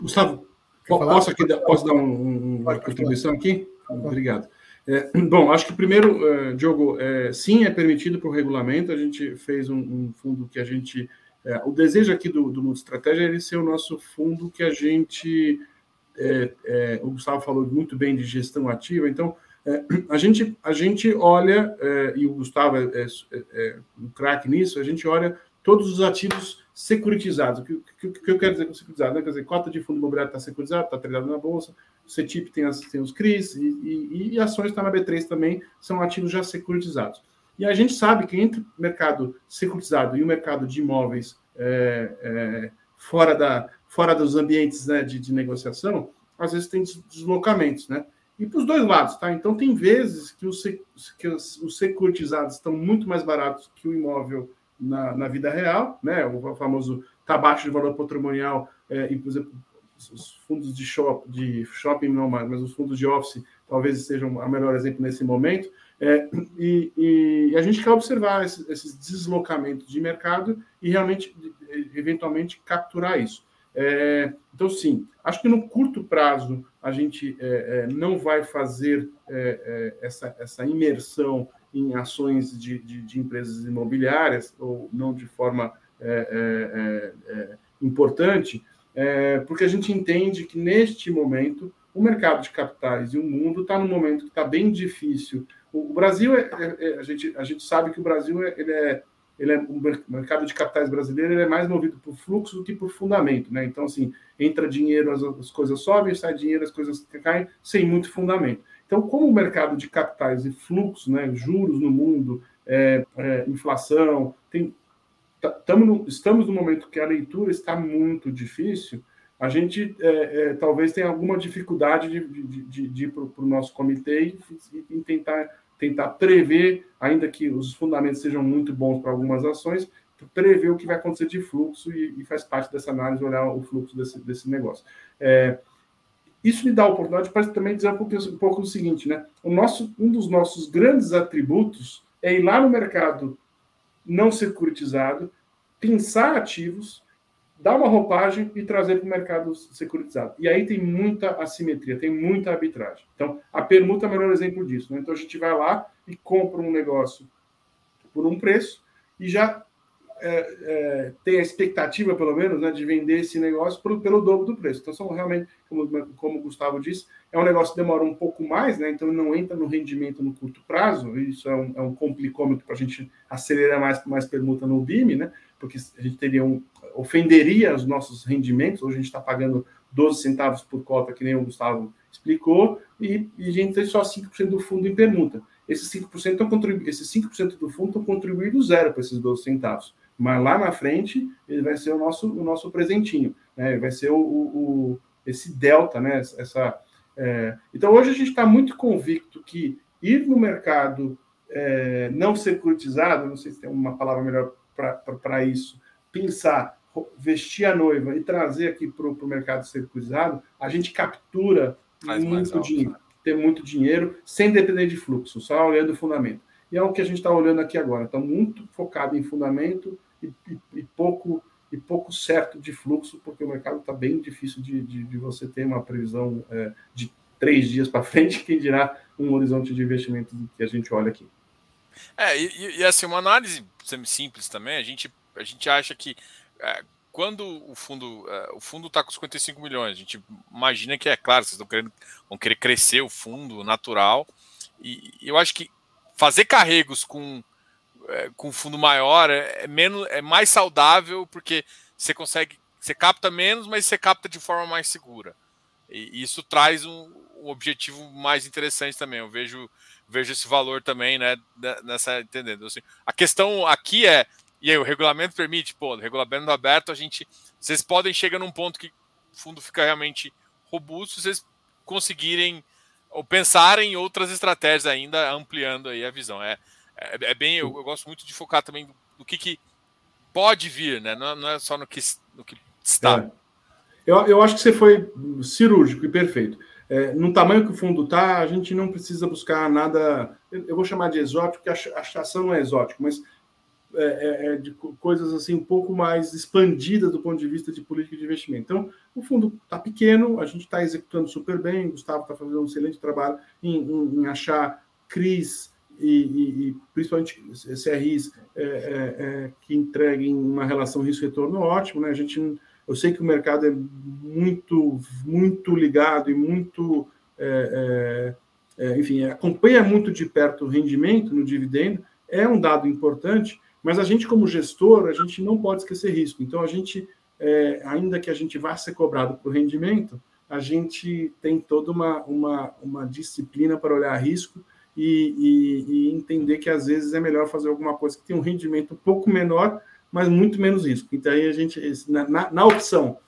Gustavo, Posso, aqui, posso dar um, uma contribuição aqui? Obrigado. É, bom, acho que primeiro, uh, Diogo, é, sim, é permitido para o regulamento. A gente fez um, um fundo que a gente. É, o desejo aqui do, do Mundo Estratégia é ele ser o nosso fundo que a gente. É, é, o Gustavo falou muito bem de gestão ativa, então é, <clears throat> a, gente, a gente olha, e o Gustavo é, um craque nisso, a gente olha todos os ativos securitizados. O que, que, que, eu quero dizer com securitizado? Né? Quer dizer, cota de fundo imobiliário está securitizado, está treinado na bolsa, o CETIP tem, as, tem os CRIs, e, e, e ações está na B3 também, são ativos já securitizados. E a gente sabe que entre o mercado securitizado e o mercado de imóveis é, é, fora, da, fora dos ambientes né, de, de negociação, às vezes tem deslocamentos, né? E para os dois lados, tá? Então tem vezes que os, que os, os securitizados estão muito mais baratos que o imóvel na, na vida real, né? O famoso tá baixo de valor patrimonial, é, e, por exemplo, os fundos de, shop, de shopping não mais, mas os fundos de office talvez sejam o melhor exemplo nesse momento. É, e, e, a gente quer observar esses, esses, deslocamentos de mercado e realmente, eventualmente, capturar isso. É, então, sim, acho que no curto prazo a gente é, é não vai fazer é, é, essa, essa imersão em ações de, de, de empresas imobiliárias, ou não de forma importante, porque a gente entende que neste momento o mercado de capitais e o mundo está num momento que está bem difícil. O, Brasil, a, gente, a gente sabe que o Brasil ele é ele é o mercado de capitais brasileiro ele é mais movido por fluxo do que por fundamento, né? Então assim entra dinheiro as, as coisas sobem, sai dinheiro as coisas caem sem muito fundamento. Então, como o mercado de capitais e fluxo, né, juros no mundo, é, é, inflação, tem, tamo no, estamos no momento que a leitura está muito difícil, a gente é, é talvez tenha alguma dificuldade de, de, de, de ir para o nosso comitê e, e, tentar, tentar prever, ainda que os fundamentos sejam muito bons para algumas ações, prever o que vai acontecer de fluxo e, e faz parte dessa análise olhar o fluxo desse, desse negócio. É, isso me dá a oportunidade para também dizer um pouco, um pouco o seguinte, né? O nosso, um dos nossos grandes atributos é ir lá no mercado não securitizado, pensar ativos, dar uma roupagem e trazer para o mercado securitizado. E aí tem muita assimetria, tem muita arbitragem. Então, a permuta é o melhor exemplo disso. Né? Então, a gente vai lá e compra um negócio por um preço e já é, é, tem a expectativa, pelo menos, né, de vender esse negócio pelo, dobro do preço. Então, são realmente, como, como o Gustavo disse, é um negócio que demora um pouco mais, né, então não entra no rendimento no curto prazo, isso é um, é um complicômetro para a gente acelerar mais, mais permuta no BIM, né, porque a gente teria um, ofenderia os nossos rendimentos, hoje a gente está pagando 12 centavos por cota, que nem o Gustavo explicou, e, e a gente tem só 5% do fundo em permuta. Esses 5%, estão contribu esses 5 do fundo estão contribuindo zero para esses 12 centavos. Mas lá na frente, ele vai ser o nosso, o nosso presentinho, né? vai ser o, o, esse delta, né? essa, é... Então, hoje a gente está muito convicto que ir no mercado é, não securitizado, não sei se tem uma palavra melhor para isso, pensar, vestir a noiva e trazer aqui para o mercado securitizado, a gente captura Faz muito dinheiro, né? ter muito dinheiro sem depender de fluxo, só olhando o fundamento. E é o que a gente está olhando aqui agora. Está muito focado em fundamento e, e, pouco e pouco certo de fluxo, porque o mercado está bem difícil de, de, de, você ter uma previsão é, de três dias para frente, <laughs> quem dirá um horizonte de investimento que a gente olha aqui. É, e, e assim, uma análise simples também, a gente, a gente acha que é, quando o fundo é, o fundo está com 55 milhões, a gente imagina que é claro, vocês estão querendo, vão querer crescer o fundo natural, e eu acho que fazer carregos com é, com fundo maior é, é, menos é mais saudável porque você consegue você capta menos, mas você capta de forma mais segura. E isso traz um, um objetivo mais interessante também. Eu vejo vejo esse valor também, né, nessa entendendo. Assim, a questão aqui é e aí o regulamento permite, pô, regulamento aberto, a gente vocês podem chegar num ponto que o fundo fica realmente robusto, vocês conseguirem ou pensarem em outras estratégias ainda ampliando aí a visão. É, é, é bem, eu, eu, gosto muito de focar também no que, que pode vir, né? Não, não, é só no que, no que está. É. Eu, eu acho que você foi cirúrgico e perfeito. É, no tamanho que o fundo está, a gente não precisa buscar nada. Eu vou chamar de exótico, porque a achação não é exótico, mas é, é, é, de coisas assim um pouco mais expandidas do ponto de vista de política de investimento. Então, o fundo está pequeno, a gente está executando super bem, o Gustavo está fazendo um excelente trabalho em, em, em achar CRIs e, e, principalmente CRIs é, é, é, que entreguem uma relação risco-retorno ótimo. Né? A gente, eu sei que o mercado é muito, muito ligado e muito, é, enfim, acompanha muito de perto o rendimento no dividendo, é um dado importante, mas a gente, como gestor, a gente não pode esquecer risco. Então, a gente, é, ainda que a gente vá ser cobrado por rendimento, a gente tem toda uma, uma, uma disciplina para olhar risco e, e, e, entender que às vezes é melhor fazer alguma coisa que tem um rendimento um pouco menor, mas muito menos risco. Então, aí a gente, na, na, na opção,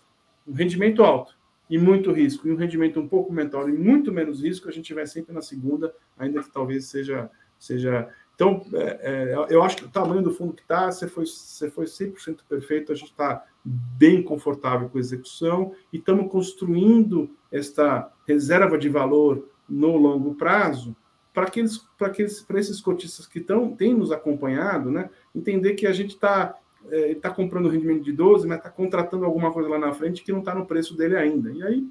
um rendimento alto e muito risco, e um rendimento um pouco menor e muito menos risco, a gente vai sempre na segunda, ainda que talvez seja. seja então, é, é, eu acho que o tamanho do fundo que está, você foi, você foi 100% perfeito, a gente está bem confortável com a execução e estamos construindo esta reserva de valor no longo prazo para aqueles, para aqueles, para esses cotistas que estão, têm nos acompanhado, né, entender que a gente está é, tá comprando rendimento de 12, mas está contratando alguma coisa lá na frente que não está no preço dele ainda. E aí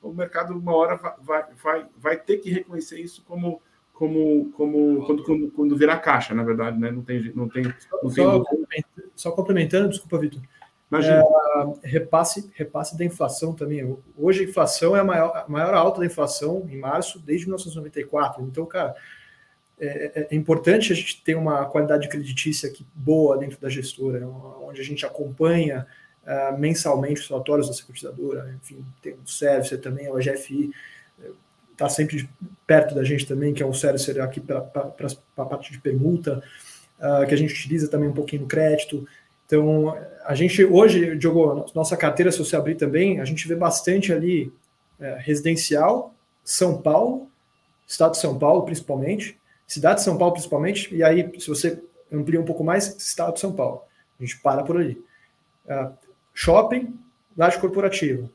o mercado, uma hora, vai, vai, vai ter que reconhecer isso como como, como quando, quando, quando virar caixa, na verdade, né? Não tem, não tem, não tem só, complementando, só complementando, desculpa, Vitor. É, repasse, repasse da inflação também. Hoje a inflação é a maior, a maior alta da inflação em março desde 1994. Então, cara, é, é, é, importante a gente ter uma qualidade creditícia aqui boa dentro da gestora, onde a gente acompanha uh, mensalmente os relatórios da securitizadora, enfim, tem o service também, a GFI está sempre perto da gente também, que é um servicer aqui para a parte de permuta, uh, que a gente utiliza também um pouquinho no crédito. Então, a gente hoje, Diogo, nossa carteira, se você abrir também, a gente vê bastante ali é, residencial, São Paulo, estado de São Paulo principalmente, cidade de São Paulo principalmente, e aí, se você amplia um pouco mais, estado de São Paulo. A gente para por ali. Uh, shopping, laje corporativa,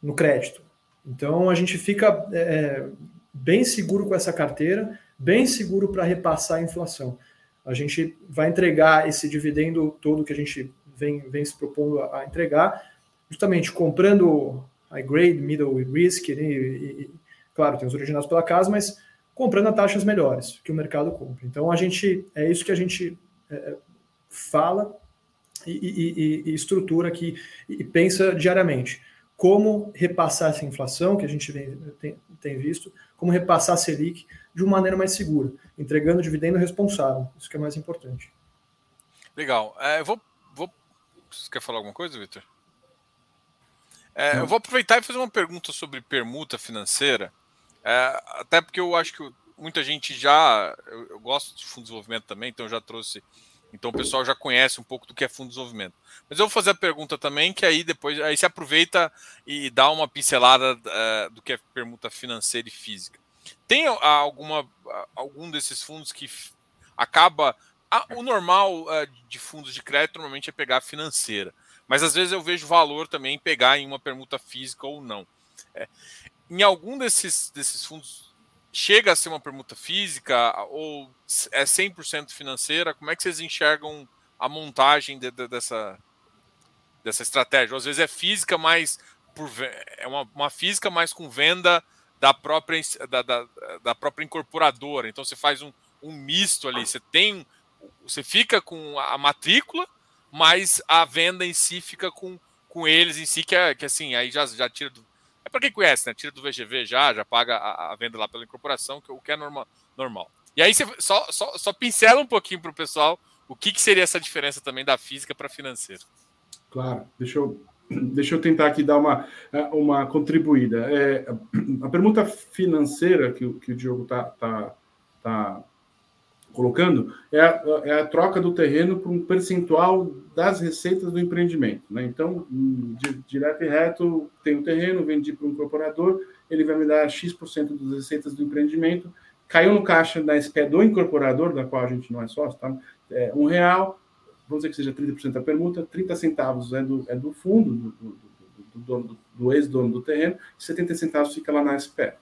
no crédito. Então a gente fica é, é, bem seguro com essa carteira, bem seguro para repassar a inflação. A gente vai entregar esse dividendo todo que a gente vem, vem se propondo a, entregar, justamente comprando high grade, middle risk, né, e, e, claro, tem os originados pela casa, mas comprando a taxas melhores que o mercado compra. Então a gente é isso que a gente é, é fala e, e, e, estrutura aqui e pensa diariamente como repassar essa inflação que a gente vem, tem, tem, visto, como repassar a Selic de uma maneira mais segura, entregando dividendo responsável. Isso que é mais importante. Legal. É, vou, vou... Você quer falar alguma coisa, Vitor? É, eu vou aproveitar e fazer uma pergunta sobre permuta financeira, é, até porque eu acho que muita gente já. Eu, eu, gosto de fundo de desenvolvimento também, então eu já trouxe. Então o pessoal já conhece um pouco do que é fundo de desenvolvimento. Mas eu vou fazer a pergunta também, que aí depois aí se aproveita e dá uma pincelada é, do que é permuta financeira e física. Tem alguma algum desses fundos que acaba o normal de fundos de crédito normalmente é pegar financeira, mas às vezes eu vejo valor também em pegar em uma permuta física ou não. É, em algum desses, desses fundos chega a ser uma permuta física ou é 100% financeira? Como é que vocês enxergam a montagem de, de, dessa, dessa estratégia? Às vezes é física, mas por, é uma, uma física mais com venda da própria, da, da, da própria incorporadora. Então você faz um, um misto ali. Você tem. Você fica com a matrícula, mas a venda em si fica com, com eles em si, que é que assim, aí já, já tira do. É para quem conhece, né? Tira do VGV já, já paga a, a venda lá pela incorporação, que, o que é normal. normal. E aí você só, só, só pincela um pouquinho para o pessoal o que, que seria essa diferença também da física para financeira. Claro, deixa eu Deixa eu tentar aqui dar uma, uma contribuída. É, a pergunta financeira que, que o Diogo está tá, tá colocando é a, é a, troca do terreno por um percentual das receitas do empreendimento. Né? Então, de, direto e reto, tem o terreno, vendi para um incorporador, ele vai me dar X% das receitas do empreendimento, caiu no caixa da SPE do incorporador, da qual a gente não é sócio, tá? É, um real, vamos dizer que seja 30% da permuta, 30 centavos é do, é do fundo, do, do, do, do, do ex-dono do terreno, e 70 centavos fica lá na SPE.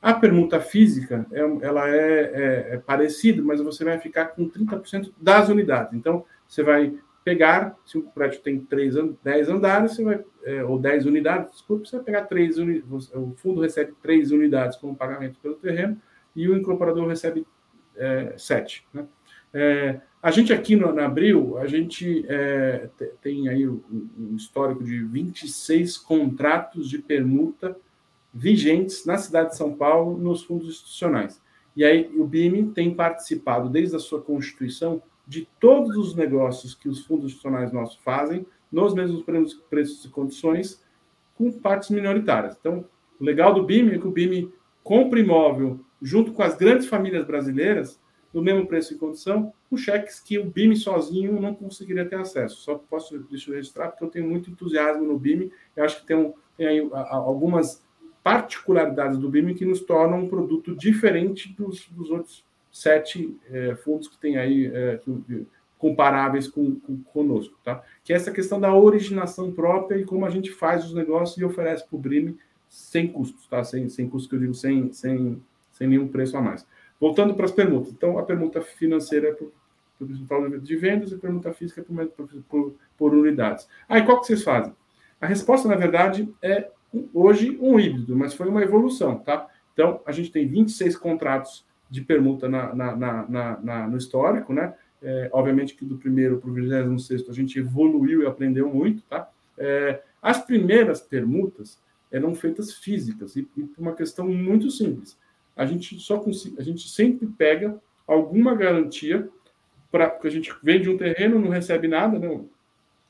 A permuta física, é, ela é, é, é parecida, mas você vai ficar com 30% das unidades. Então, você vai pegar, se o prédio tem 3, 10 andares, você vai, é, ou 10 unidades, desculpa, você vai pegar 3 unidades, o fundo recebe 3 unidades como pagamento pelo terreno, e o incorporador recebe é, 7. Né? É, a gente aqui no, Abril, a gente é, tem aí um, um, histórico de 26 contratos de permuta vigentes na cidade de São Paulo nos fundos institucionais. E aí o BIM tem participado desde a sua constituição de todos os negócios que os fundos institucionais nossos fazem, nos mesmos preços e condições, com partes minoritárias. Então, o legal do BIM é que o BIM compra imóvel junto com as grandes famílias brasileiras no mesmo preço e condição, com cheques que o BIM sozinho não conseguiria ter acesso. Só posso deixar eu registrar porque eu tenho muito entusiasmo no BIM. Eu acho que tem, um, tem aí algumas particularidades do BIM que nos tornam um produto diferente dos, dos outros sete é, fundos que tem aí é, comparáveis com, com, conosco, tá? Que é essa questão da originação própria e como a gente faz os negócios e oferece para o BIM sem custos, tá? Sem, sem custos que eu digo, sem, sem, sem nenhum preço a mais. Voltando para as permutas. Então, a permuta financeira é por, por percentual de vendas e a permuta física é por, por, por unidades. Aí, qual que vocês fazem? A resposta, na verdade, é hoje um híbrido, mas foi uma evolução, tá? Então, a gente tem 26 contratos de permuta na, na, na, na no histórico, né? É, obviamente que do primeiro para o 26 a gente evoluiu e aprendeu muito, tá? É, as primeiras permutas eram feitas físicas e, e por uma questão muito simples a gente só consegue, a gente sempre pega alguma garantia para porque a gente vende um terreno, não recebe nada, né?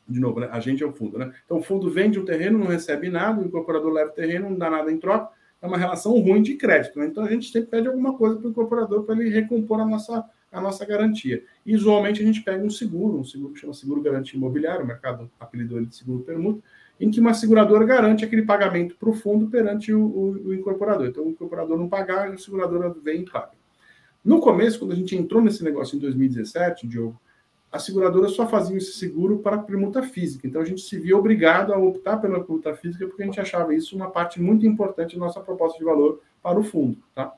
De novo, né? a gente é o fundo, né? Então o fundo vende um terreno, não recebe nada, o incorporador leva o terreno, não dá nada em troca, é uma relação ruim de crédito, né? Então a gente sempre pede alguma coisa para o incorporador para ele recompor a nossa a nossa garantia. E, usualmente a gente pega um seguro, um seguro que chama seguro garantia imobiliário, o mercado apelidou ele de seguro permuta, em que uma seguradora garante aquele pagamento para o fundo perante o, o, o, incorporador. Então, o incorporador não pagar, a seguradora vem e paga. No começo, quando a gente entrou nesse negócio em 2017, Diogo, a seguradora só fazia esse seguro para permuta física. Então, a gente se via obrigado a optar pela permuta física porque a gente achava isso uma parte muito importante da nossa proposta de valor para o fundo. Tá?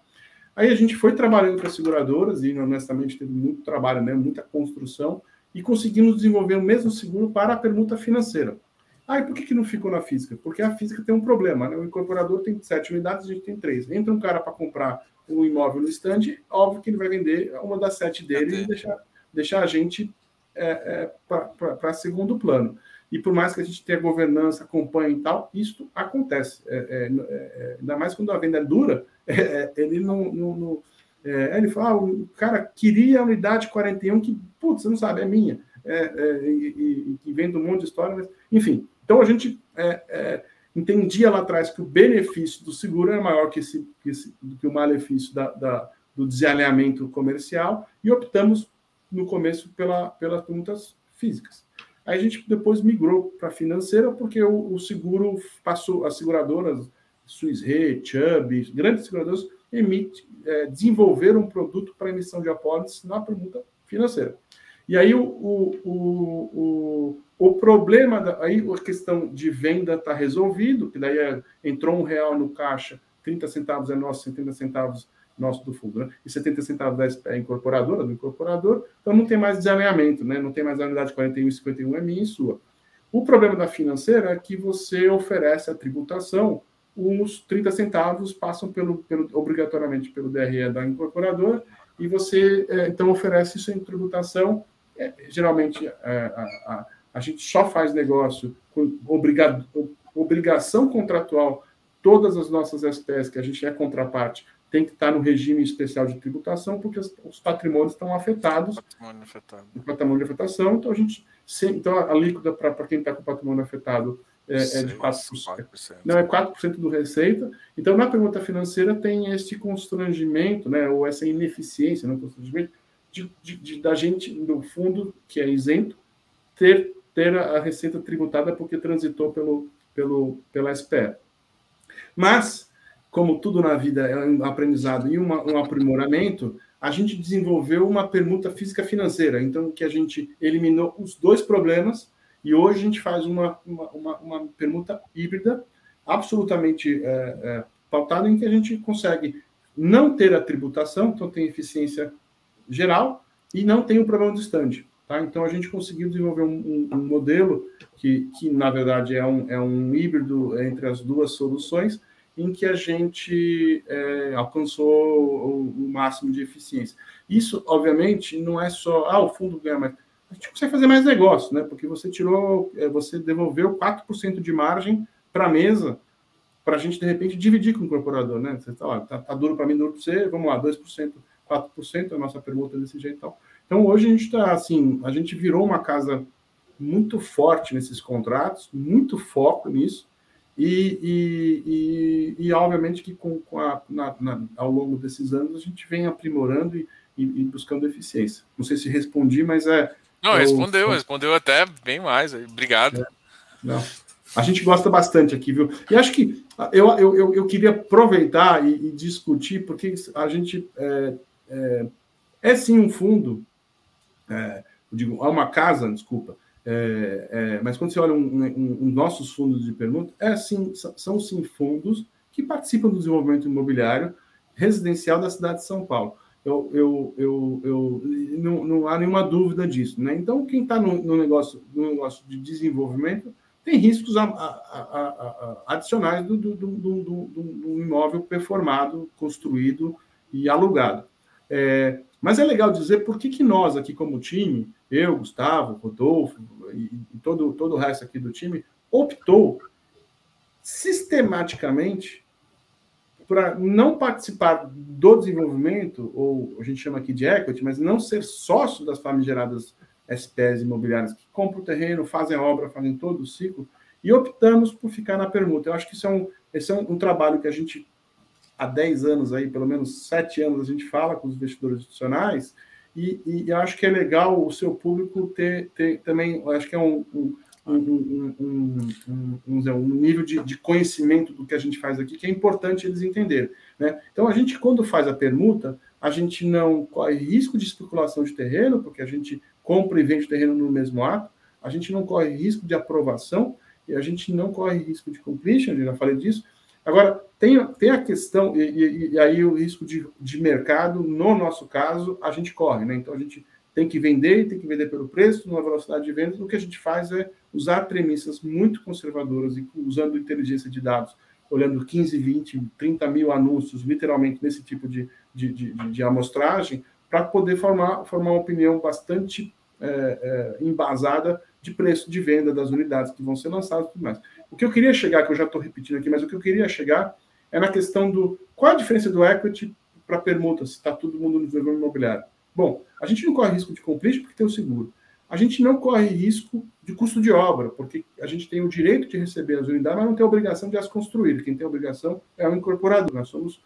Aí a gente foi trabalhando com as seguradoras e, honestamente, teve muito trabalho, né, muita construção, e conseguimos desenvolver o mesmo seguro para a permuta financeira. Ah, e por que, que não ficou na física? Porque a física tem um problema, né? O incorporador tem sete unidades, a gente tem três. Entra um cara para comprar um imóvel no stand, óbvio que ele vai vender uma das sete dele e deixar, deixar a gente é, é, para segundo plano. E por mais que a gente tenha governança, acompanhe e tal, isso acontece. É, é, é, é ainda mais quando a venda é dura, <laughs> ele não. não, não ele fala, ah, o cara queria a unidade 41 que, putz, você não sabe, é minha. e, e, e vem de um monte de história, mas, enfim. Então a gente é, é, entendia lá atrás que o benefício do seguro era maior que, esse, que, esse, que o malefício da, da, do desalinhamento comercial e optamos no começo pela, pelas perguntas físicas. Aí a gente depois migrou para a financeira porque o, o, seguro passou, as seguradoras, Swiss Re, Chubb, grandes seguradoras, emite, é, desenvolveram um produto para emissão de apólices na pergunta financeira. E aí o, o, o, o, problema, da, aí a questão de venda está resolvido, que daí é, entrou um real no caixa, 30 centavos é nosso, 70 centavos nosso do fundo, né? E 70 centavos da incorporadora, do incorporador, então não tem mais desalinhamento, né? Não tem mais a unidade 41 e 51 é minha e sua. O problema da financeira é que você oferece a tributação, os 30 centavos passam pelo, pelo obrigatoriamente pelo DRE da incorporadora e você é, então oferece isso em tributação é, geralmente é, a, a, a, gente só faz negócio com obriga, obrigação contratual. Todas as nossas SPS que a gente é contraparte tem que estar no regime especial de tributação, porque os, os patrimônios estão afetados. Patrimônio afetado. O patrimônio de afetação, então a gente. Então a alíquota para quem está com patrimônio afetado é, é de 4%. 4%. Não, é 4% do receita. Então, na pergunta financeira tem esse constrangimento, né, ou essa ineficiência, não constrangimento, de, de, de, da gente, do fundo, que é isento, ter, ter a receita tributada porque transitou pelo, pelo, pela SPE. Mas, como tudo na vida é um aprendizado e uma, um aprimoramento, a gente desenvolveu uma permuta física financeira, então que a gente eliminou os dois problemas e hoje a gente faz uma, uma, uma, uma permuta híbrida absolutamente é, é, pautada em que a gente consegue não ter a tributação, então tem eficiência geral e não tem o problema do stand. Tá? Então a gente conseguiu desenvolver um, um, um, modelo que, que na verdade é um, é um híbrido entre as duas soluções, em que a gente é, alcançou o, o, máximo de eficiência. Isso, obviamente, não é só ah, o fundo ganha mais. A gente consegue fazer mais negócio, né? Porque você tirou, é, você devolveu 4% de margem para a mesa para a gente, de repente, dividir com o incorporador, né? Você está lá, tá, tá duro para mim, duro para você, vamos lá, 2%. 4%, a nossa pergunta desse jeito e tal. Então, hoje a gente está assim, a gente virou uma casa muito forte nesses contratos, muito foco nisso, e, e, e, e obviamente que com, com a, na, na, ao longo desses anos a gente vem aprimorando e, buscando eficiência. Não sei se respondi, mas é. Não, respondeu, respondeu até bem mais. Obrigado. É, não. A gente gosta bastante aqui, viu? E acho que eu, eu, eu, eu queria aproveitar e, discutir, porque a gente é, é, é sim um fundo, é, digo, é uma casa, desculpa, é, é, mas quando você olha um, um, um, nossos fundos de permuta, é sim, são sim fundos que participam do desenvolvimento imobiliário residencial da cidade de São Paulo. Eu, eu, eu, eu não, não há nenhuma dúvida disso. Né? Então, quem está no, no, negócio, no negócio de desenvolvimento tem riscos a, a, a, adicionais do, do, do, do, imóvel performado, construído e alugado. É, mas é legal dizer por que, que nós aqui como time, eu, Gustavo, Rodolfo e, e todo, todo o resto aqui do time, optou sistematicamente para não participar do desenvolvimento, ou a gente chama aqui de equity, mas não ser sócio das famigeradas SPs imobiliárias que compram o terreno, fazem a obra, fazem todo o ciclo, e optamos por ficar na permuta. Eu acho que isso é um, esse é um, um trabalho que a gente há 10 anos aí, pelo menos 7 anos, a gente fala com os investidores institucionais, e, e acho que é legal o seu público ter, ter também, acho que é um, um, um, um, nível de, de, conhecimento do que a gente faz aqui, que é importante eles entenderem. Né? Então, a gente, quando faz a permuta, a gente não corre risco de especulação de terreno, porque a gente compra e vende terreno no mesmo ato, a gente não corre risco de aprovação, e a gente não corre risco de completion, já falei disso, Agora, tem, tem a questão, e, e, e, aí o risco de, de mercado, no nosso caso, a gente corre, né? Então a gente tem que vender, tem que vender pelo preço, numa velocidade de venda. O que a gente faz é usar premissas muito conservadoras e usando inteligência de dados, olhando 15, 20, 30 mil anúncios, literalmente, nesse tipo de, de, de, de amostragem, para poder formar, formar uma opinião bastante é, é, embasada de preço de venda das unidades que vão ser lançadas e tudo mais. O que eu queria chegar, que eu já estou repetindo aqui, mas o que eu queria chegar é na questão do qual a diferença do equity para permuta, se está todo mundo no desenvolvimento imobiliário. Bom, a gente não corre risco de completion porque tem o seguro. a gente não corre risco de custo de obra, porque a gente tem o direito de receber as unidades, mas não tem a obrigação de as construir. Quem tem a obrigação é o incorporador. Nós somos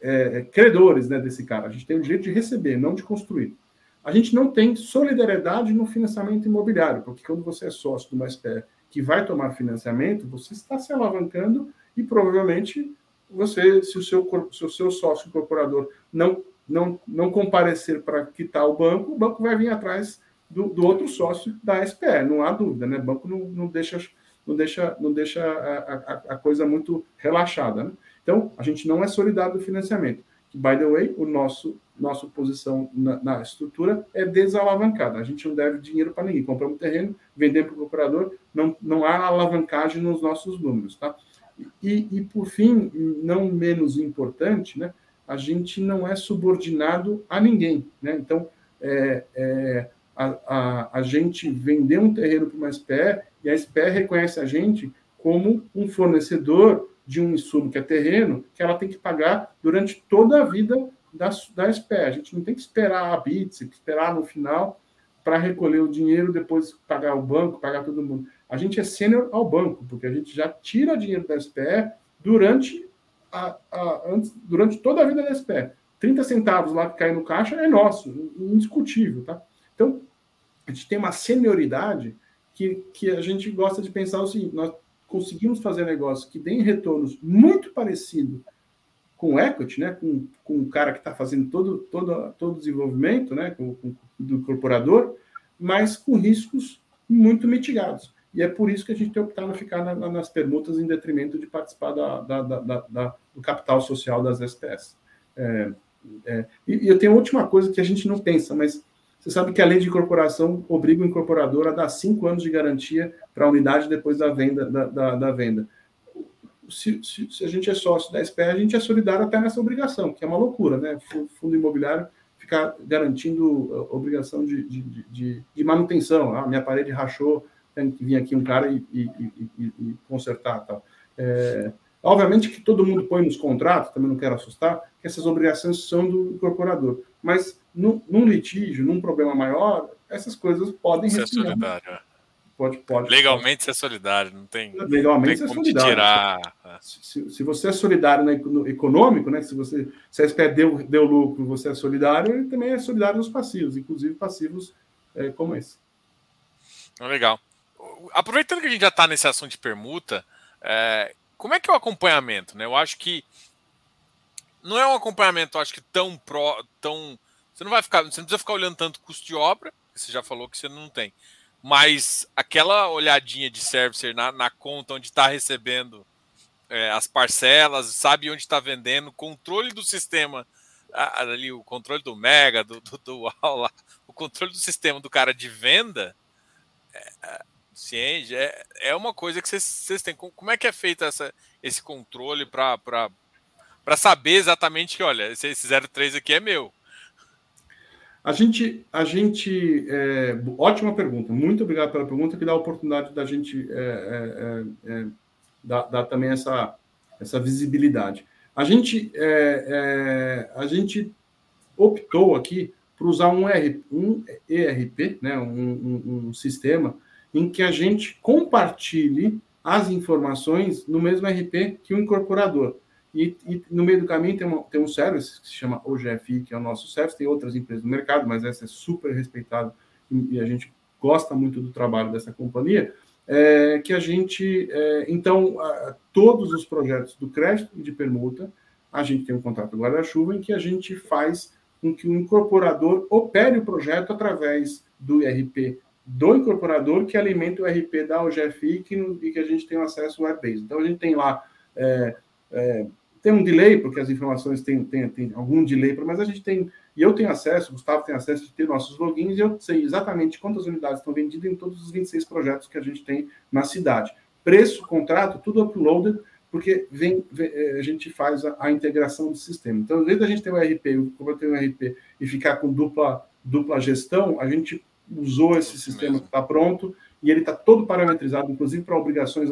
é, é, credores né, desse cara. A gente tem o direito de receber, não de construir. A gente não tem solidariedade no financiamento imobiliário, porque quando você é sócio de uma SPE que vai tomar financiamento, você está se alavancando e provavelmente você, se o seu, se o seu sócio incorporador não, não, não comparecer para quitar o banco, o banco vai vir atrás do, do outro sócio da SPE, não há dúvida, né? O banco não, não deixa, não deixa, não deixa a, a, a coisa muito relaxada. Né? Então, a gente não é solidário do financiamento. By the way, o nosso nossa posição na, na, estrutura é desalavancada. A gente não deve dinheiro para ninguém. Compramos terreno, vendemos para o operador, não, não há alavancagem nos nossos números. Tá? E, e, por fim, não menos importante, né, a gente não é subordinado a ninguém. Né? Então, é, é, a, a, a gente vendeu um terreno para uma SPE e a SPE reconhece a gente como um fornecedor de um insumo que é terreno, que ela tem que pagar durante toda a vida da, da SPE. A gente não tem que esperar a BITS, esperar no final para recolher o dinheiro, depois pagar o banco, pagar todo mundo. A gente é sênior ao banco, porque a gente já tira dinheiro da SPE durante, a, a, antes, durante toda a vida da SPE. 30 centavos lá que cai no caixa é nosso, indiscutível. Tá? Então, a gente tem uma senioridade que, que a gente gosta de pensar o seguinte: nós conseguimos fazer negócios que deem retornos muito parecidos com equity, né, com, com o cara que está fazendo todo, todo, todo o desenvolvimento né, com, com, do incorporador, mas com riscos muito mitigados. E é por isso que a gente tem optado a ficar na, nas permutas em detrimento de participar da, da, da, da do capital social das SPS. É, é, e, e eu tenho uma última coisa que a gente não pensa, mas você sabe que a lei de incorporação obriga o incorporador a dar cinco anos de garantia para a unidade depois da venda. Da, da, da venda. Se, se, se, a gente é sócio da SPR, a gente é solidário até nessa obrigação, que é uma loucura, né? Fundo imobiliário ficar garantindo uh, obrigação de, de, de, de manutenção. Ah, minha parede rachou, tem que vir aqui um cara e, e, e, e consertar tal. É, obviamente que todo mundo põe nos contratos, também não quero assustar, que essas obrigações são do incorporador. Mas num, num litígio, num problema maior, essas coisas podem ser é solidário. É. Pode, pode. Legalmente ser é solidário, não tem. Legalmente não tem como solidário. tirar. Se, se, você é solidário no econômico, né? Se você se a SPE deu, deu lucro, você é solidário, ele também é solidário nos passivos, inclusive passivos é, como esse. Legal. Aproveitando que a gente já está nesse assunto de permuta, é, como é que é o acompanhamento? Né? Eu acho que não é um acompanhamento, acho que tão pró, tão você não vai ficar, você não precisa ficar olhando tanto custo de obra, você já falou que você não tem. Mas aquela olhadinha de servicer na, na conta onde está recebendo é, as parcelas, sabe onde está vendendo, controle do sistema ali, o controle do Mega, do, do, do o controle do sistema do cara de venda, é, é é, é uma coisa que vocês têm. Como é que é feito essa, esse controle para saber exatamente que, olha, esse, esse 03 aqui é meu? A gente, a gente é, ótima pergunta, muito obrigado pela pergunta, que dá a oportunidade da gente é, é, é, é dar, dar, também essa, essa visibilidade. A gente, é, a gente optou aqui por usar um, ERP, um ERP, né, um, um, um sistema em que a gente compartilhe as informações no mesmo RP que o incorporador. E, e, no meio do caminho tem, uma, tem um service que se chama OGFI, que é o nosso service, tem outras empresas no mercado, mas essa é super respeitada e, e a gente gosta muito do trabalho dessa companhia, é, que a gente, é, então, a, todos os projetos do crédito e de permuta, a gente tem um contrato guarda-chuva em que a gente faz com que o incorporador opere o projeto através do IRP do incorporador que alimenta o RP da OGFI que, e que a gente tem acesso web-based. Então, a gente tem lá é, é, tem um delay, porque as informações têm, têm, têm algum delay, mas a gente tem, e eu tenho acesso, o Gustavo tem acesso de ter nossos logins, e eu sei exatamente quantas unidades estão vendidas em todos os 26 projetos que a gente tem na cidade. Preço, contrato, tudo uploaded, porque vem, vem a gente faz a, a, integração do sistema. Então, invés da gente ter um RP, como eu tenho um RP, e ficar com dupla, dupla gestão, a gente usou esse sistema que está pronto, e ele está todo parametrizado, inclusive para obrigações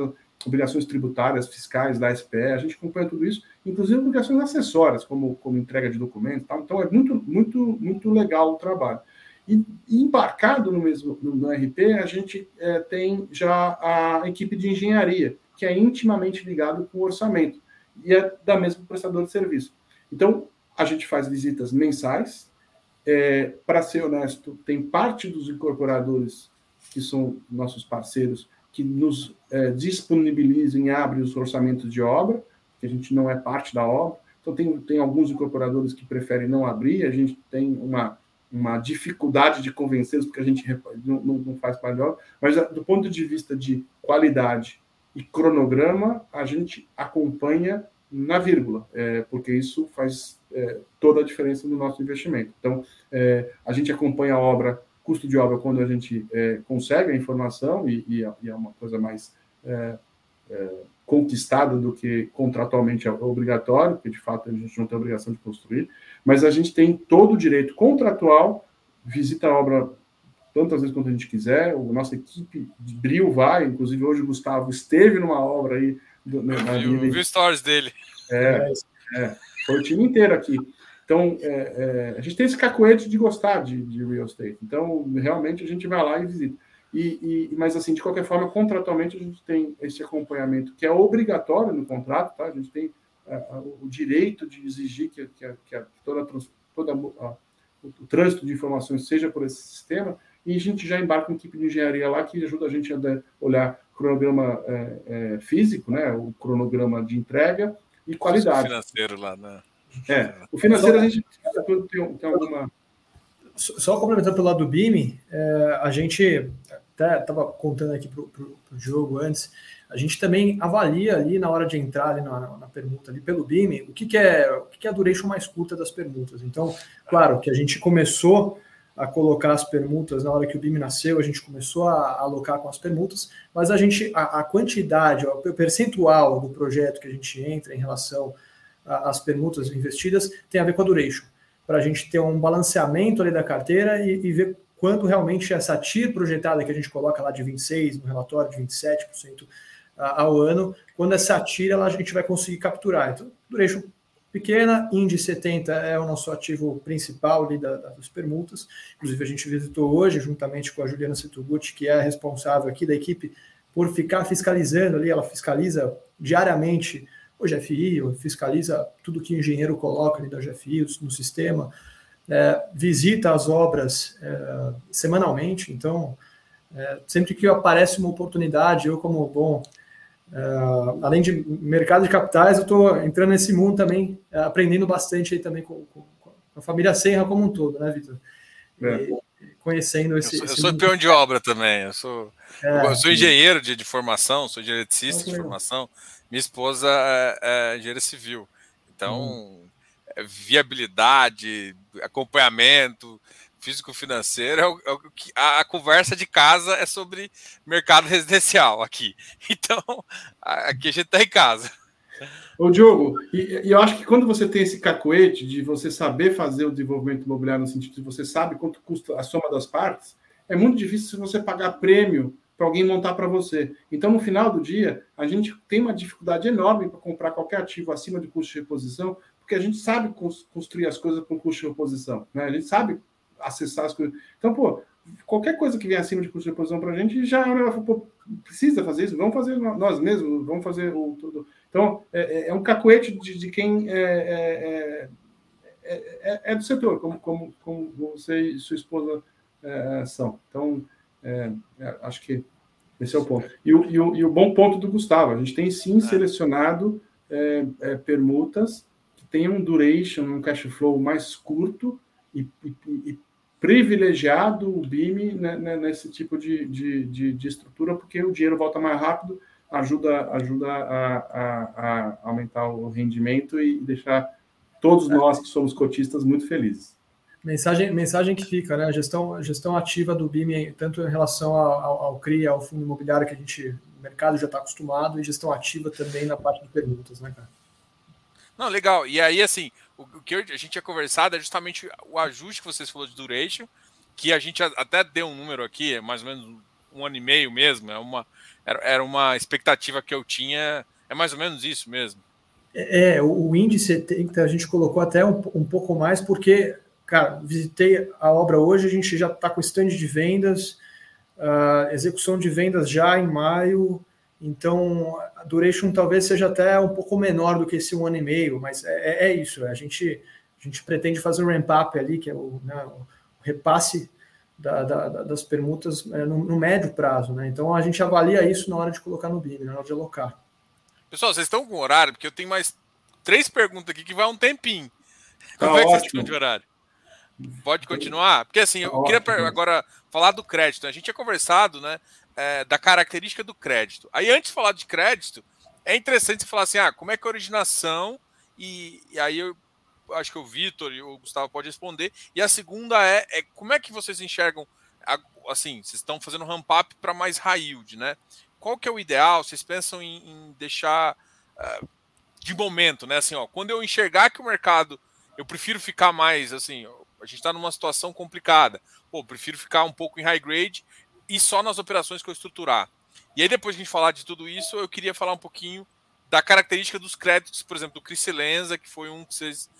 obrigações tributárias, fiscais da SPE, a gente acompanha tudo isso, inclusive obrigações acessórias, como, como entrega de documentos. Tal. Então é muito, muito, muito legal o trabalho. E embarcado no mesmo no, no RP, a gente é, tem já a equipe de engenharia, que é intimamente ligado com o orçamento e é da mesma prestador de serviço. Então, a gente faz visitas mensais. É, Para ser honesto, tem parte dos incorporadores que são nossos parceiros que nos é, disponibilizam e abrem os orçamentos de obra, que a gente não é parte da obra. Então, tem, tem alguns incorporadores que preferem não abrir, a gente tem uma, uma dificuldade de convencê-los, porque a gente não, não faz parte da obra, mas do ponto de vista de qualidade e cronograma, a gente acompanha na vírgula, é, porque isso faz é, toda a diferença no nosso investimento. Então, é, a gente acompanha a obra, custo de obra, quando a gente é, consegue a informação, e, e, é, e, é uma coisa mais é, conquistada do que contratualmente é obrigatório, porque de fato a gente não tem obrigação de construir, mas a gente tem todo o direito contratual, visita a obra tantas vezes quanto a gente quiser, a nossa equipe de Bril vai, inclusive hoje o Gustavo esteve numa obra aí. Do, né, eu vi, vi stories dele. É, é, foi o time inteiro aqui. Então, é, é, a gente tem esse cacoete de gostar de, de, real estate. Então, realmente, a gente vai lá e visita. E, e, mas, assim, de qualquer forma, contratualmente, a gente tem esse acompanhamento que é obrigatório no contrato, tá? A gente tem é, o direito de exigir que, que, que toda, toda a, o trânsito de informações seja por esse sistema, e a gente já embarca uma equipe de engenharia lá que ajuda a gente a olhar cronograma é, é, físico, né, o cronograma de entrega e qualidade. O financeiro lá, né? É, o financeiro a gente tem, tem alguma. Só complementando pelo lado do BIM, é, a gente até estava contando aqui para o jogo antes, a gente também avalia ali na hora de entrar ali na, na permuta ali pelo BIM o que, que é o que, que é a duration mais curta das permutas. Então, claro que a gente começou a colocar as permutas na hora que o BIM nasceu, a gente começou a alocar com as permutas, mas a gente, a, a quantidade, o percentual do projeto que a gente entra em relação às permutas investidas tem a ver com a duration, para a gente ter um balanceamento ali da carteira e, e, ver quanto realmente essa TIR projetada que a gente coloca lá de 26 no relatório de 27% ao ano, quando essa TIR a gente vai conseguir capturar. Então, duration pequena, Indy 70 é o nosso ativo principal ali da, das permutas. Inclusive, a gente visitou hoje, juntamente com a Juliana Setuguchi, que é responsável aqui da equipe, por ficar fiscalizando ali, ela fiscaliza diariamente o GFI, fiscaliza tudo que o engenheiro coloca ali da GFI no sistema, é, visita as obras é, semanalmente, então, é, sempre que aparece uma oportunidade, eu como bom Uh, além de mercado de capitais, eu estou entrando nesse mundo também, uh, aprendendo bastante aí também com, com, com, a família Serra como um todo, né, Vitor? É. Conhecendo esse. Eu sou, eu sou peão de obra também, eu sou, é, eu sou engenheiro de, de, formação, sou engenheiro de formação. Minha esposa é, é engenheira civil. Então, hum. viabilidade, acompanhamento, físico-financeiro, é, é a, a, conversa de casa é sobre mercado residencial aqui. <laughs> Então, aqui a gente está em casa. Ô, Diogo, e, e, eu acho que quando você tem esse cacoete de você saber fazer o desenvolvimento imobiliário no sentido de você sabe quanto custa a soma das partes, é muito difícil se você pagar prêmio para alguém montar para você. Então, no final do dia, a gente tem uma dificuldade enorme para comprar qualquer ativo acima de custo de reposição, porque a gente sabe construir as coisas com custo de reposição. Né? A gente sabe acessar as coisas. Então, pô, qualquer coisa que vem acima de custo de reposição para a gente já é precisa fazer isso, vamos fazer nós mesmos, vamos fazer o tudo. Então, é, é, é um cacoete de, de quem é é, é, é, é, do setor, como, como, como você e sua esposa são. Então, acho que esse é o ponto. E o, e, o, e o bom ponto do Gustavo, a gente tem sim selecionado permutas que tenham um duration, um cash flow mais curto e, e, e privilegiado o BIM né, né, nesse tipo de, de, de, de, estrutura, porque o dinheiro volta mais rápido, ajuda, ajuda a, a, a aumentar o rendimento e deixar todos nós que somos cotistas muito felizes. Mensagem, mensagem que fica, né? A gestão, a gestão ativa do BIM, tanto em relação ao, ao CRI, ao fundo imobiliário que a gente, o mercado já está acostumado, e gestão ativa também na parte de perguntas, né, cara? Não, legal. E aí, assim, o, que a gente tinha conversado é justamente o ajuste que vocês falou de duration, que a gente até deu um número aqui, é mais ou menos um ano e meio mesmo, é uma, era, uma expectativa que eu tinha, é mais ou menos isso mesmo. É, é o índice a gente colocou até um, um pouco mais, porque cara, visitei a obra hoje, a gente já está com stand de vendas, uh, execução de vendas já em maio, então a duration talvez seja até um pouco menor do que esse um ano e meio, mas é, é, é isso, a gente, a gente pretende fazer um ramp-up ali, que é o, né, o repasse da, da, das permutas é, no, no, médio prazo, né? Então a gente avalia isso na hora de colocar no BIM, na hora de alocar. Pessoal, vocês estão com horário, porque eu tenho mais três perguntas aqui que vai um tempinho. Tá Como é que vocês estão de horário? Pode continuar? Porque assim, eu tá queria agora falar do crédito. A gente tinha conversado, né, é, da característica do crédito. Aí, antes de falar de crédito, é interessante você falar assim, ah, como é que é a originação, e, e aí eu acho que o Vitor e o Gustavo pode responder. E a segunda é, é como é que vocês enxergam, assim, vocês estão fazendo ramp up para mais high yield, né? Qual que é o ideal? Vocês pensam em, em deixar uh, de momento, né? Assim, ó, quando eu enxergar que o mercado, eu prefiro ficar mais, assim, a gente está numa situação complicada. Pô, prefiro ficar um pouco em high grade e só nas operações que eu estruturar. E aí, depois que a gente falar de tudo isso, eu queria falar um pouquinho da característica dos créditos, por exemplo, do Criselenza, que foi um que vocês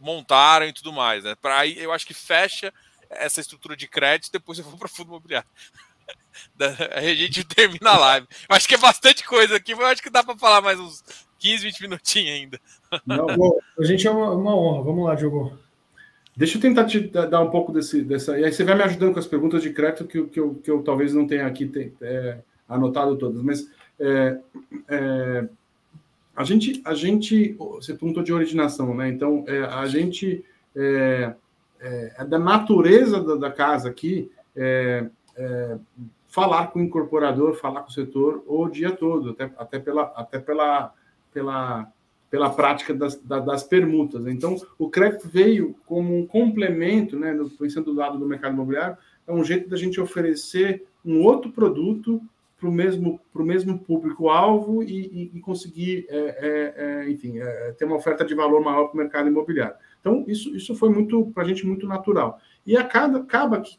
montaram e tudo mais. Né? Para aí, eu acho que fecha essa estrutura de crédito, depois eu vou para fundo imobiliário. <laughs> a gente <laughs> termina a live. Eu acho que é bastante coisa aqui, mas eu acho que dá para falar mais uns 15, 20 minutinhos ainda. Não, a gente é uma, uma honra. Vamos lá, Diogo. Deixa eu tentar te dar um pouco desse, dessa. E aí você vai me ajudando com as perguntas de crédito que, que, eu, que eu talvez não tenha aqui é, anotado todas. Mas é, é, a, gente, a gente. Você perguntou de originação, né? Então, é, a gente. É, é, é, da natureza da, da casa aqui falar com o incorporador, falar com o setor o dia todo, até, até, pela, até pela, pela pela prática das, das permutas. Então, o crédito veio como um complemento, né, pensando do lado do mercado imobiliário, é um jeito da gente oferecer um outro produto para o mesmo, mesmo público-alvo e, e, conseguir, é, é, é, enfim, é, ter uma oferta de valor maior para o mercado imobiliário. Então, isso, isso foi muito para a gente muito natural. E acaba, acaba que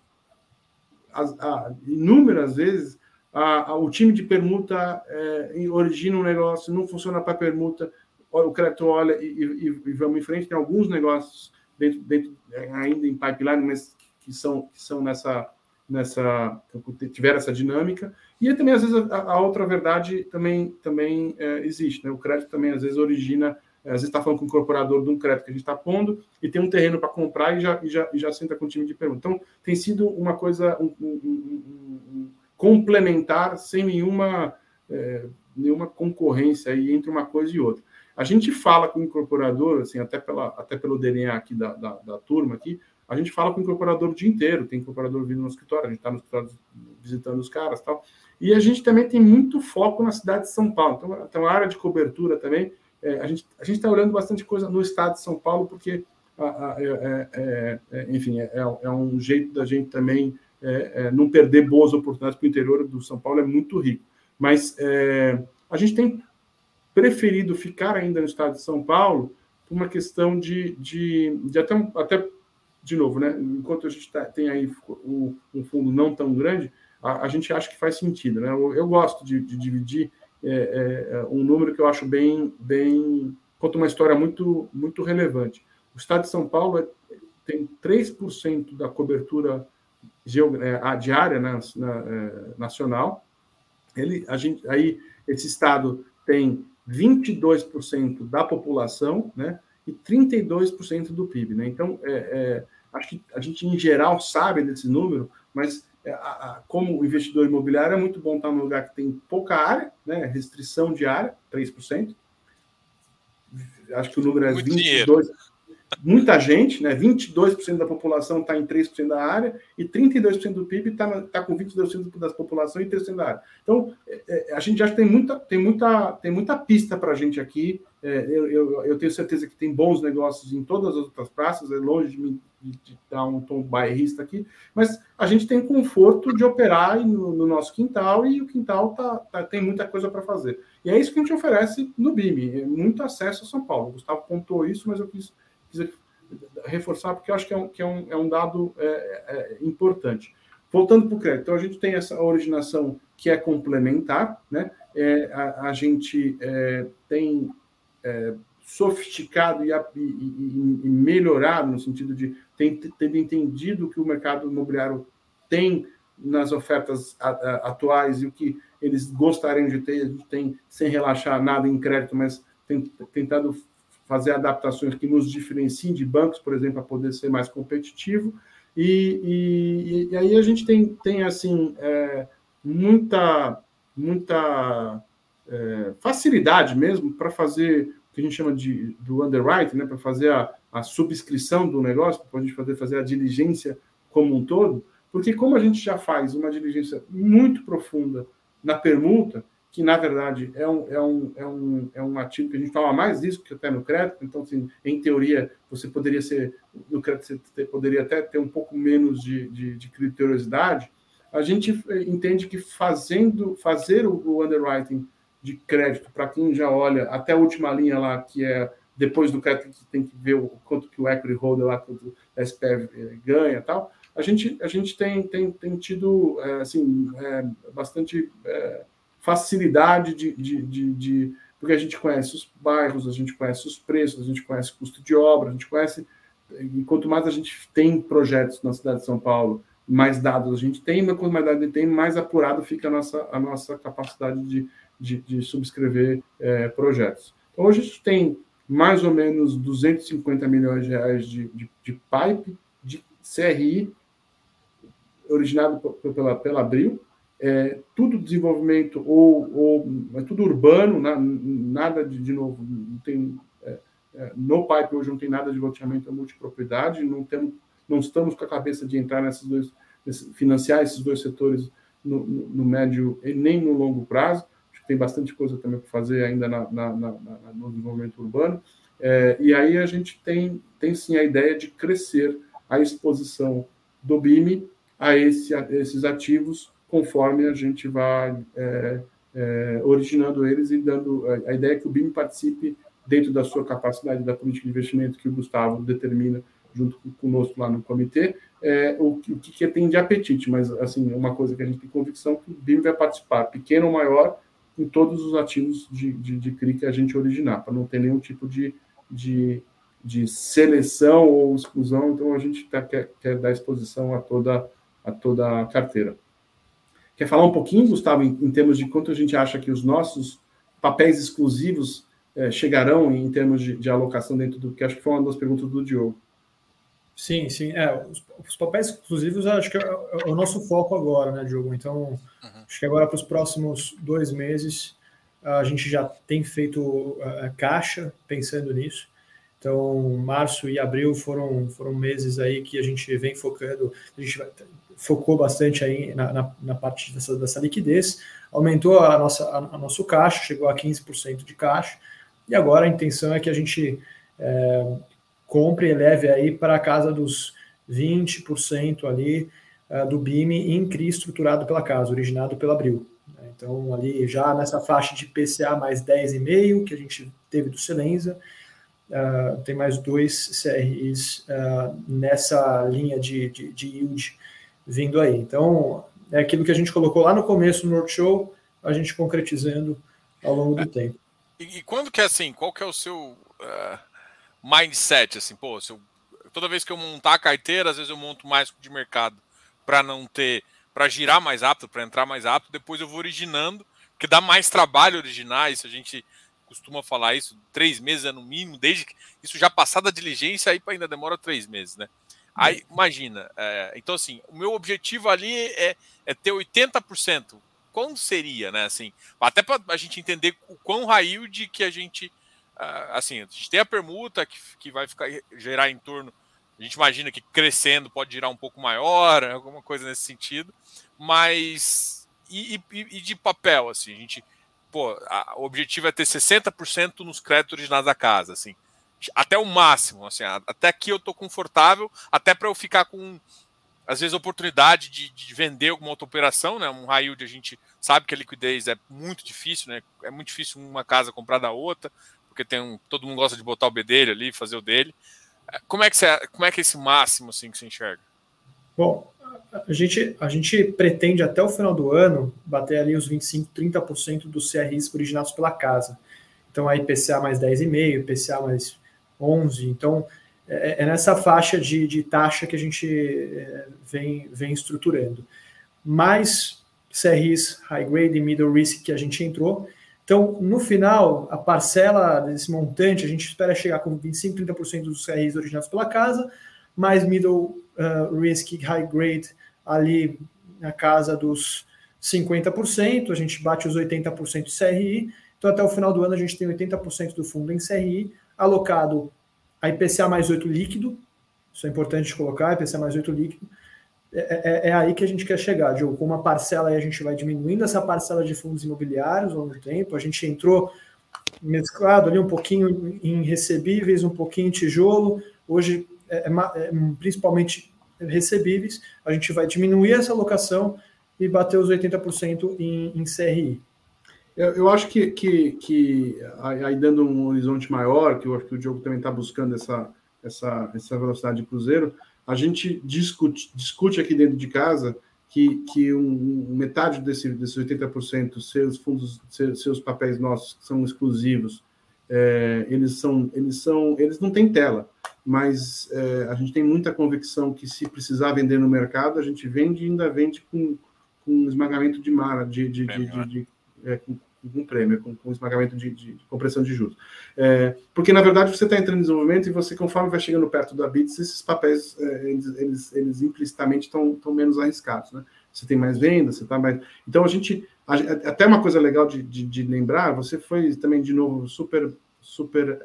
as, a, inúmeras vezes a, a, o time de permuta é, origina um negócio, não funciona para permuta, o crédito olha e, e, e, vamos em frente. Tem alguns negócios dentro, dentro é, ainda em pipeline, mas que são, que são nessa, nessa tiveram essa dinâmica. E também, às vezes, a, a outra verdade também, também é, existe. Né? O crédito também, às vezes, origina. Às vezes está falando com o incorporador de um crédito que a gente está pondo e tem um terreno para comprar e já, e, já, e já senta com o time de pergunta. Então, tem sido uma coisa um, um, um, complementar, sem nenhuma, é, nenhuma concorrência aí entre uma coisa e outra. A gente fala com o incorporador, assim, até, pela, até pelo DNA aqui da, da, da turma aqui, a gente fala com o incorporador o dia inteiro, tem incorporador vindo no escritório, a gente está no escritório visitando os caras tal. E a gente também tem muito foco na cidade de São Paulo. Então, então a área de cobertura também, é, a gente a está olhando bastante coisa no estado de São Paulo, porque, a, a, é, é, é, é enfim, é, é, um jeito da gente também não perder boas oportunidades para o interior do São Paulo, é muito rico. Mas a gente tem preferido ficar ainda no estado de São Paulo por uma questão de, de, de até, até, de novo, né? enquanto a gente tá, tem aí um, um, fundo não tão grande, a, a, gente acha que faz sentido. Né? Eu, eu gosto de, de dividir é, é, é, um número que eu acho bem, bem conta uma história muito, muito relevante. O estado de São Paulo é, tem 3% da cobertura é, diária né, na, é, nacional. Ele, a gente, aí, esse estado tem 22% da população, né? E 32% do PIB, né? Então, é, é, acho que a gente, em geral, sabe desse número, mas é, a, a, como investidor imobiliário, é muito bom estar num lugar que tem pouca área, né? Restrição de área, 3%. Acho que o número é muito 22%. Dinheiro muita gente, né? 22% da população está em 3% da área e 32% do PIB está tá com 22% da população em 3% da área. Então, é, é, a gente já tem muita, tem muita, tem muita pista para a gente aqui. É, eu, eu, eu, tenho certeza que tem bons negócios em todas as outras praças, é longe de, de, de dar um tom bairrista aqui, mas a gente tem conforto de operar no, no nosso quintal e o quintal tá, tá tem muita coisa para fazer. E é isso que a gente oferece no BIM, muito acesso a São Paulo. O Gustavo pontuou isso, mas eu quis reforçar, porque eu acho que é um, que é um, é um dado é, é, importante. Voltando para o crédito, então a gente tem essa originação que é complementar, né? É, a, a, gente é, tem é, sofisticado e, e, e, melhorado no sentido de ter entendido que o mercado imobiliário tem nas ofertas atuais e o que eles gostariam de ter, a gente tem, sem relaxar nada em crédito, mas tem, tentado fazer adaptações que nos diferenciem de bancos, por exemplo, para poder ser mais competitivo. E, e, e, aí a gente tem, tem assim, é, muita, muita é, facilidade mesmo para fazer o que a gente chama de do underwriting, né, para fazer a, a subscrição do negócio, para a gente fazer, fazer a diligência como um todo, porque como a gente já faz uma diligência muito profunda na permuta, que na verdade é um, é um, é um, é um ativo que a gente fala mais disso que até no crédito, então, assim, em teoria, você poderia ser, no crédito, você poderia até ter um pouco menos de, de, de criteriosidade, a gente entende que fazendo, fazer o, underwriting de crédito, para quem já olha até a última linha lá, que é depois do crédito, que tem que ver o quanto que o equity holder lá, quanto o SPF eh, ganha e tal, a gente, a gente tem, tem, tem tido é, assim, é, bastante é, facilidade de, de, de, de, Porque a gente conhece os bairros, a gente conhece os preços, a gente conhece o custo de obra, a gente conhece. E quanto mais a gente tem projetos na cidade de São Paulo, mais dados a gente tem, mas quanto mais dados a gente tem, mais apurado fica a nossa, a nossa capacidade de, de, de subscrever é, projetos. Então, hoje a gente tem mais ou menos 250 milhões de reais de, de, de pipe, de CRI, originado pela, pela Abril, é, tudo desenvolvimento ou, ou é tudo urbano, na, nada de, de novo, não tem é, é, no pipe hoje não tem nada de loteamento a multipropriedade, não temos, não estamos com a cabeça de entrar nesses dois, financiar esses dois setores no, no, no médio e nem no longo prazo. Acho que tem bastante coisa também para fazer ainda na, na, na, no desenvolvimento urbano. É, e aí a gente tem, tem sim a ideia de crescer a exposição do BIME a, esse, a esses ativos conforme a gente vai é, é, originando eles e dando a, a, ideia é que o BIM participe dentro da sua capacidade da política de investimento que o Gustavo determina junto conosco lá no comitê, é, o, o que, tem de apetite, mas assim, uma coisa que a gente tem convicção que o BIM vai participar, pequeno ou maior, em todos os ativos de, de, de CRI que a gente originar, para não ter nenhum tipo de, de, de seleção ou exclusão, então a gente tá, quer, quer dar exposição a toda a toda a carteira. Quer falar um pouquinho, Gustavo, em, em termos de quanto a gente acha que os nossos papéis exclusivos é, chegarão em termos de, de, alocação dentro do que acho que foi uma das perguntas do Diogo. Sim, sim. É, os, os papéis exclusivos acho que é, é, o nosso foco agora, né, Diogo? Então, uhum. acho que agora para os próximos dois meses a gente já tem feito uh, caixa pensando nisso. Então, março e abril foram, foram meses aí que a gente vem focando, a gente focou bastante aí na, na, na parte dessa, dessa, liquidez, aumentou a nossa, a, a, nosso caixa, chegou a 15% de caixa, e agora a intenção é que a gente é, compre e leve aí para a casa dos 20% ali é, do BIM em CRI estruturado pela casa, originado pela Abril. Então, ali já nessa faixa de PCA mais 10,5 que a gente teve do Selenza, uh, tem mais dois CRIs uh, nessa linha de, de, de yield vindo aí. Então, é aquilo que a gente colocou lá no começo no workshop, a gente concretizando ao longo do é, tempo. E, e, quando que é assim, qual que é o seu uh, mindset, assim, pô, eu, toda vez que eu montar a carteira, às vezes eu monto mais de mercado para não ter, para girar mais rápido, para entrar mais rápido, depois eu vou originando, porque dá mais trabalho originar, isso a gente costuma falar isso, três meses é no mínimo, desde que isso já passada a diligência, aí ainda demora três meses, né? Aí, imagina, é, então assim, o meu objetivo ali é, é ter 80%. Quando seria, né? Assim, até para a gente entender o quão raio de que a gente. Uh, assim, a gente tem a permuta que, que vai ficar gerar em torno. A gente imagina que crescendo pode girar um pouco maior, alguma coisa nesse sentido. Mas. E, e, e de papel, assim, a gente. Pô, a, o objetivo é ter 60% nos créditos originados da casa, assim até o máximo, assim, até aqui eu tô confortável, até para eu ficar com às vezes oportunidade de, de, vender alguma outra operação, né? Um high yield a gente sabe que a liquidez é muito difícil, né? É muito difícil uma casa comprar da outra, porque tem um, todo mundo gosta de botar o B dele ali, fazer o dele. É, como é que você, como é que é esse máximo assim que você enxerga? Bom, a gente, a gente pretende até o final do ano bater ali os 25, 30% dos CRIs originados pela casa. então a IPCA mais 10,5, IPCA mais 11, então é, é nessa faixa de, de, taxa que a gente é, vem, vem estruturando. Mais CRIs high grade e middle risk que a gente entrou, então, no final, a parcela desse montante, a gente espera chegar com 25%, 30% dos CRIs originados pela casa, mais middle uh, risk, high grade ali na casa dos 50%, a gente bate os 80% de CRI, então até o final do ano a gente tem 80% do fundo em CRI, alocado a IPCA mais 8 líquido, isso é importante colocar, IPCA mais 8 líquido, é, é, é, aí que a gente quer chegar, Diogo. Com uma parcela aí a gente vai diminuindo essa parcela de fundos imobiliários ao longo do tempo. A gente entrou mesclado ali um pouquinho em recebíveis, um pouquinho em tijolo. Hoje, é, é, é principalmente recebíveis. A gente vai diminuir essa alocação e bater os 80% em, em CRI. Eu, eu, acho que, que, que, aí dando um horizonte maior, que eu acho que o Diogo também está buscando essa, essa, essa velocidade de cruzeiro, a gente discute, discute aqui dentro de casa que, que um, metade desse, desses 80%, seus fundos, seus, seus papéis nossos, que são exclusivos, é, eles são, eles são, eles não têm tela, mas é, a gente tem muita convicção que se precisar vender no mercado, a gente vende e ainda vende com, com esmagamento de mara, de, de, de, de, de é, com, com prêmio, com, com esmagamento de, compressão de juros. É, porque, na verdade, você está entrando em desenvolvimento e você, conforme vai chegando perto da BITS, esses papéis, é, eles, eles, eles, implicitamente estão menos arriscados, né? Você tem mais vendas, você está mais... Então, a gente... A, até uma coisa legal de, de, de, lembrar, você foi também, de novo, super, super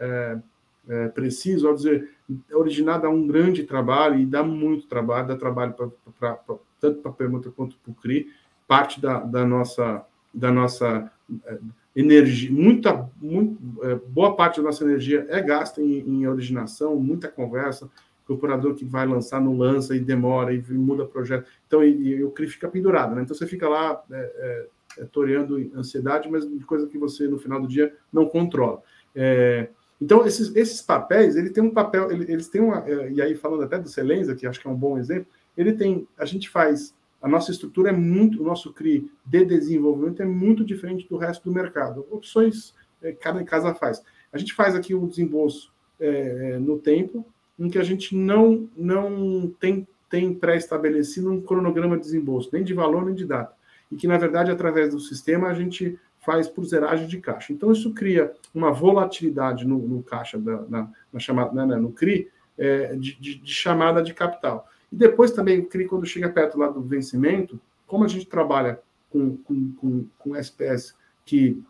é, é, preciso ao dizer, originado a um grande trabalho e dá muito trabalho, dá trabalho pra, pra, pra tanto para a permuta quanto para o CRI, parte da, da nossa da nossa é, energia, muita, muito, é, boa parte da nossa energia é gasta em, em originação, muita conversa, o operador que vai lançar não lança e demora e muda projeto. Então, e, e o CRI fica pendurado, né? Então você fica lá é, é, é toreando ansiedade, mas coisa que você no final do dia não controla. É, então, esses, esses papéis, ele tem um papel, ele, eles têm uma, é, e aí falando até do Celenza, que acho que é um bom exemplo, ele tem, a gente faz a nossa estrutura é muito, o nosso CRI de desenvolvimento é muito diferente do resto do mercado. Opções é, cada casa faz. A gente faz aqui um desembolso é, no tempo, em que a gente não, não tem, tem pré-estabelecido um cronograma de desembolso, nem de valor nem de data. E que, na verdade, através do sistema, a gente faz por zeragem de caixa. Então, isso cria uma volatilidade no, no caixa, da, na, na chamada, né, né no CRI, é, de, de, de chamada de capital. E depois também, o CRI, quando chega perto lá do vencimento, como a gente trabalha com, com, com, com SPS, que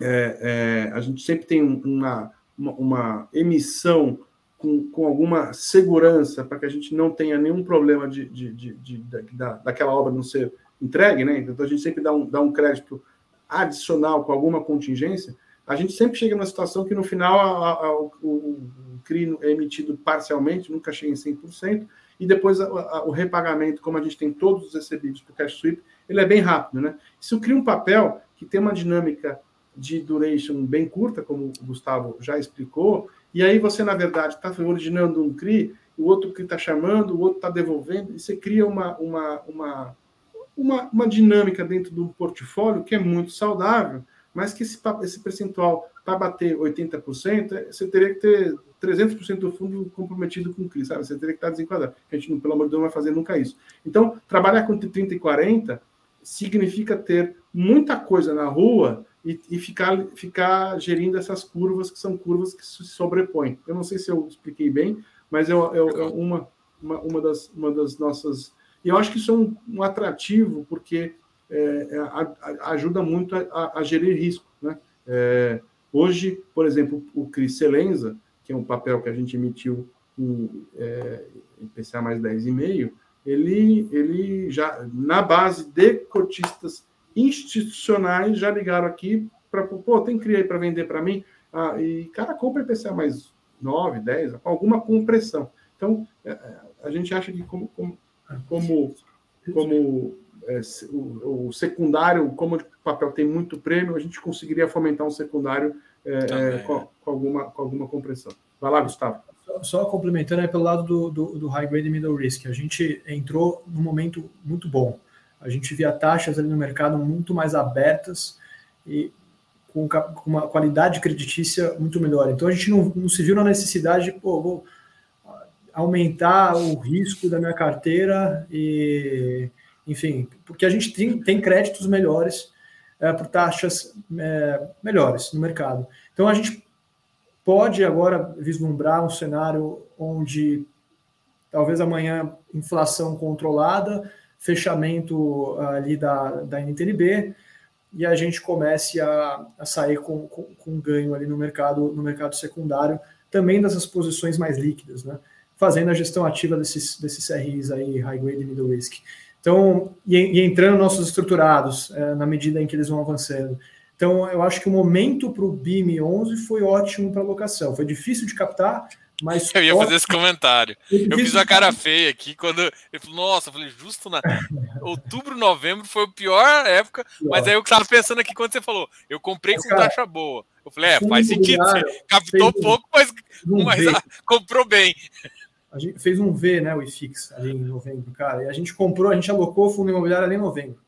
é, é, a gente sempre tem uma, uma, uma emissão com, com, alguma segurança para que a gente não tenha nenhum problema de, de, de, de da, daquela obra não ser entregue, né? Então a gente sempre dá um, dá um crédito adicional com alguma contingência. A gente sempre chega numa situação que no final a, a, o, o CRI é emitido parcialmente, nunca chega em 100%, e depois a, o repagamento, como a gente tem todos os recebidos para o cash sweep, ele é bem rápido, né? Isso cria um papel que tem uma dinâmica de duration bem curta, como o Gustavo já explicou, e aí você, na verdade, está originando um CRI, o outro CRI está chamando, o outro está devolvendo, e você cria uma, uma, uma, uma, uma dinâmica dentro do portfólio que é muito saudável, mas que esse, esse percentual, para bater 80%, você teria que ter 300% do fundo comprometido com o CRI, sabe? Você teria que estar desenquadrado. A gente, pelo amor de Deus, não vai fazer nunca isso. Então, trabalhar com 30 e 40 significa ter muita coisa na rua e, e, ficar, ficar gerindo essas curvas, que são curvas que se sobrepõem. Eu não sei se eu expliquei bem, mas é, é, é uma, uma, uma, das, uma das nossas. E eu acho que isso é um, um atrativo, porque é, é a, a, ajuda muito a, a, gerir risco. Né? É, hoje, por exemplo, o Cris Celenza, que é um papel que a gente emitiu em é, IPCA mais 10,5, ele, ele já, na base de cotistas institucionais, já ligaram aqui para, pô, tem CRI aí para vender para mim? Ah, e cara compra IPCA mais 9, 10, com alguma compressão. Então, é, é, a gente acha que como, como, como, como é, o, o, secundário, como o papel tem muito prêmio, a gente conseguiria fomentar um secundário é, é, com, com, alguma, com alguma compressão. Vai lá, Gustavo. Só, só complementando aí pelo lado do, do, do, high grade e middle risk, a gente entrou num momento muito bom. A gente via taxas ali no mercado muito mais abertas e com, com, uma qualidade creditícia muito melhor. Então a gente não, não se viu na necessidade de, pô, vou aumentar o risco da minha carteira e, enfim, porque a gente tem, tem créditos melhores é, por taxas é, melhores no mercado. Então a gente pode agora vislumbrar um cenário onde talvez amanhã inflação controlada, fechamento ali da, da NTNB, e a gente comece a, a sair com, com, com, ganho ali no mercado, no mercado secundário, também dessas posições mais líquidas, né? Fazendo a gestão ativa desses, desses CRIs aí, high grade e middle risk. Então, e, e entrando nossos estruturados é, na medida em que eles vão avançando. Então, eu acho que o momento para o BIM 11 foi ótimo para alocação. Foi difícil de captar, mas. <laughs> Eu ia fazer esse comentário. <laughs> Eu fiz uma cara feia aqui quando. Eu falei, nossa, eu falei, justo na. <laughs> Outubro, novembro foi a pior época, pior. mas aí eu estava pensando aqui quando você falou, eu comprei com taxa boa. Eu falei, é, faz sentido. Você captou pouco, mas, mas comprou bem. A gente fez um V, né, o IFIX, ali em novembro, cara, e a gente comprou, a gente alocou o fundo imobiliário ali em novembro.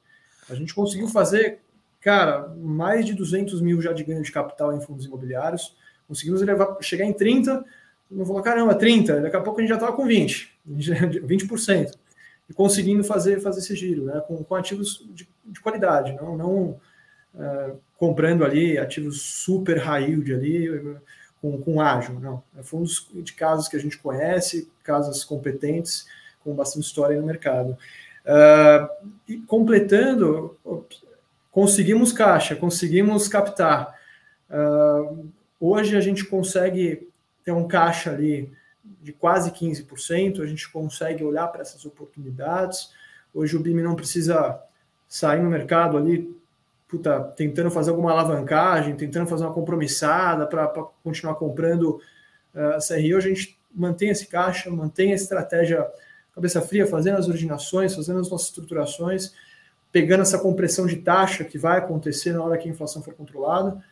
A gente conseguiu fazer, cara, mais de 200 mil já de ganho de capital em fundos imobiliários. Conseguimos levar, chegar em 30, não falou, caramba, 30, daqui a pouco a gente já estava com 20, 20%. <laughs> E conseguindo fazer, fazer esse giro, né? com, com ativos de, de, qualidade, não, não é, comprando ali ativos super high yield ali, com, com ágil, não. É fundos de casos que a gente conhece, casas competentes, com bastante história no mercado. Uh, e completando, conseguimos caixa, conseguimos captar. Uh, hoje a gente consegue tem um caixa ali de quase 15%, a gente consegue olhar para essas oportunidades. Hoje o BIM não precisa sair no mercado ali, puta, tentando fazer alguma alavancagem, tentando fazer uma compromissada para continuar comprando uh, a CRI. Hoje a gente mantém esse caixa, mantém a estratégia cabeça fria, fazendo as originações, fazendo as nossas estruturações, pegando essa compressão de taxa que vai acontecer na hora que a inflação for controlada,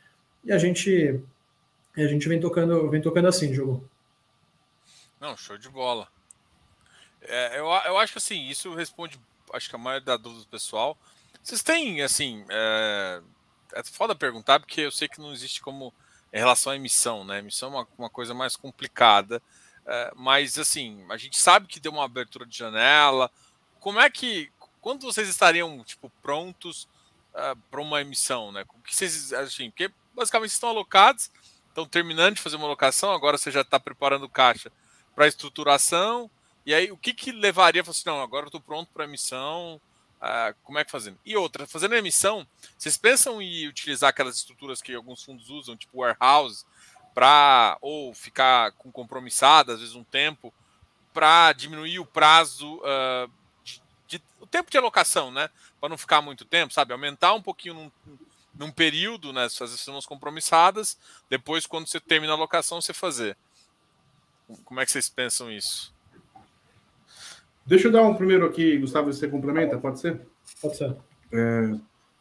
e a gente e a gente vem tocando, vem tocando assim, jogo. Não, show de bola. É, eu, eu acho que assim, isso responde, acho que a maioria da dúvida do pessoal. Vocês têm, assim, é, é foda perguntar, porque eu sei que não existe como em relação à emissão, né? Emissão é uma, uma coisa mais complicada. É, mas assim, a gente sabe que deu uma abertura de janela. Como é que. Quando vocês estariam, tipo, prontos uh, para uma emissão, né? O que vocês. Assim, porque basicamente estão alocados estão terminando de fazer uma locação, agora você já está preparando caixa para estruturação. E aí, o que, que levaria assim, não, agora eu estou pronto para emissão, como é que fazendo? E outra, fazendo emissão, vocês pensam em utilizar aquelas estruturas que alguns fundos usam, tipo warehouse, para ou ficar com compromissada, às vezes um tempo, para diminuir o prazo, uh, de, de, o tempo de alocação, né? Para não ficar muito tempo, sabe? Aumentar um pouquinho num, num período, né? Fazer cenas compromissadas, depois, quando você termina a locação, você fazer. Como é que vocês pensam isso? Deixa eu dar um primeiro aqui, Gustavo, você complementa, pode ser? Pode ser. É,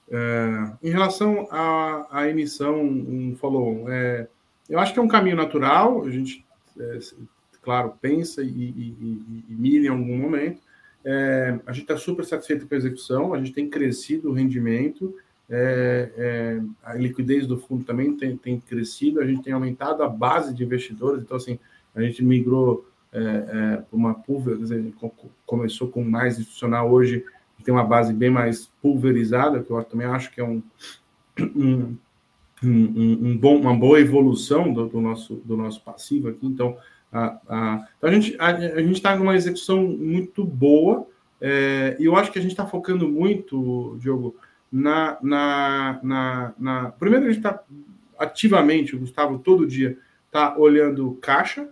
é, em relação à, à emissão, um follow é, eu acho que é um caminho natural, a gente, é, claro, pensa e, e, e, e mira em algum momento. É, a gente está super satisfeito com a execução, a gente tem crescido o rendimento, é, a liquidez do fundo também tem, tem, crescido, a gente tem aumentado a base de investidores, então assim, a gente migrou é, é uma pulver, começou com mais institucional, hoje tem uma base bem mais pulverizada, que eu também acho que é um, um, um, um bom, uma boa evolução do, do, nosso, do nosso passivo aqui, então a, a, então a gente a, a gente está numa execução muito boa, é, e eu acho que a gente está focando muito, Diogo, na, na, na, na... Primeiro, a gente está ativamente, o Gustavo, todo dia, está olhando caixa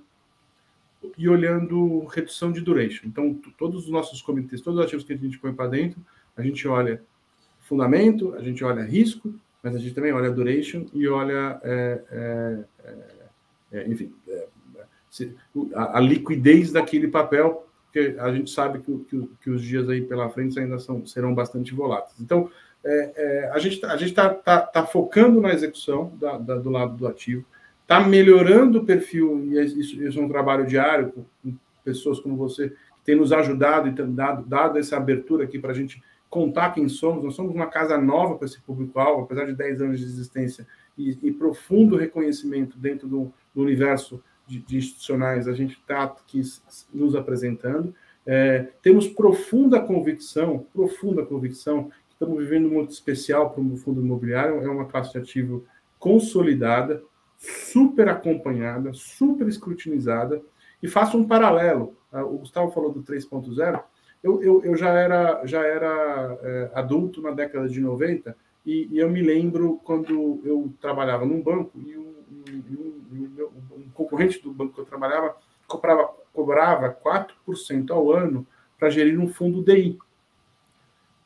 e olhando redução de duration. Então, todos os nossos comitês, todos os ativos que a gente põe para dentro, a gente olha fundamento, a gente olha risco, mas a gente também olha duration e olha, é, é, é, é enfim, é, a, a, liquidez daquele papel, porque a gente sabe que, que, que, os dias aí pela frente ainda são, serão bastante voláteis. Então, é, a gente tá, está tá, tá focando na execução da, da, do lado do ativo, está melhorando o perfil, e isso, isso, é um trabalho diário com, pessoas como você, que tem nos ajudado e dado, dado essa abertura aqui para a gente contar quem somos. Nós somos uma casa nova para esse público-alvo, apesar de 10 anos de existência, e, e profundo reconhecimento dentro do, do universo de, de, institucionais, a gente está aqui nos apresentando. É, temos profunda convicção, profunda convicção, que estamos vivendo um momento especial para o fundo imobiliário, é uma classe de ativo consolidada, super acompanhada, super escrutinizada, e faço um paralelo. Ah, o Gustavo falou do 3.0, eu, eu, eu, já era, já era é, adulto na década de 90 e, e, eu me lembro quando eu trabalhava num banco e um, um, um, um concorrente do banco que eu trabalhava cobrava, cobrava 4% ao ano para gerir um fundo DI.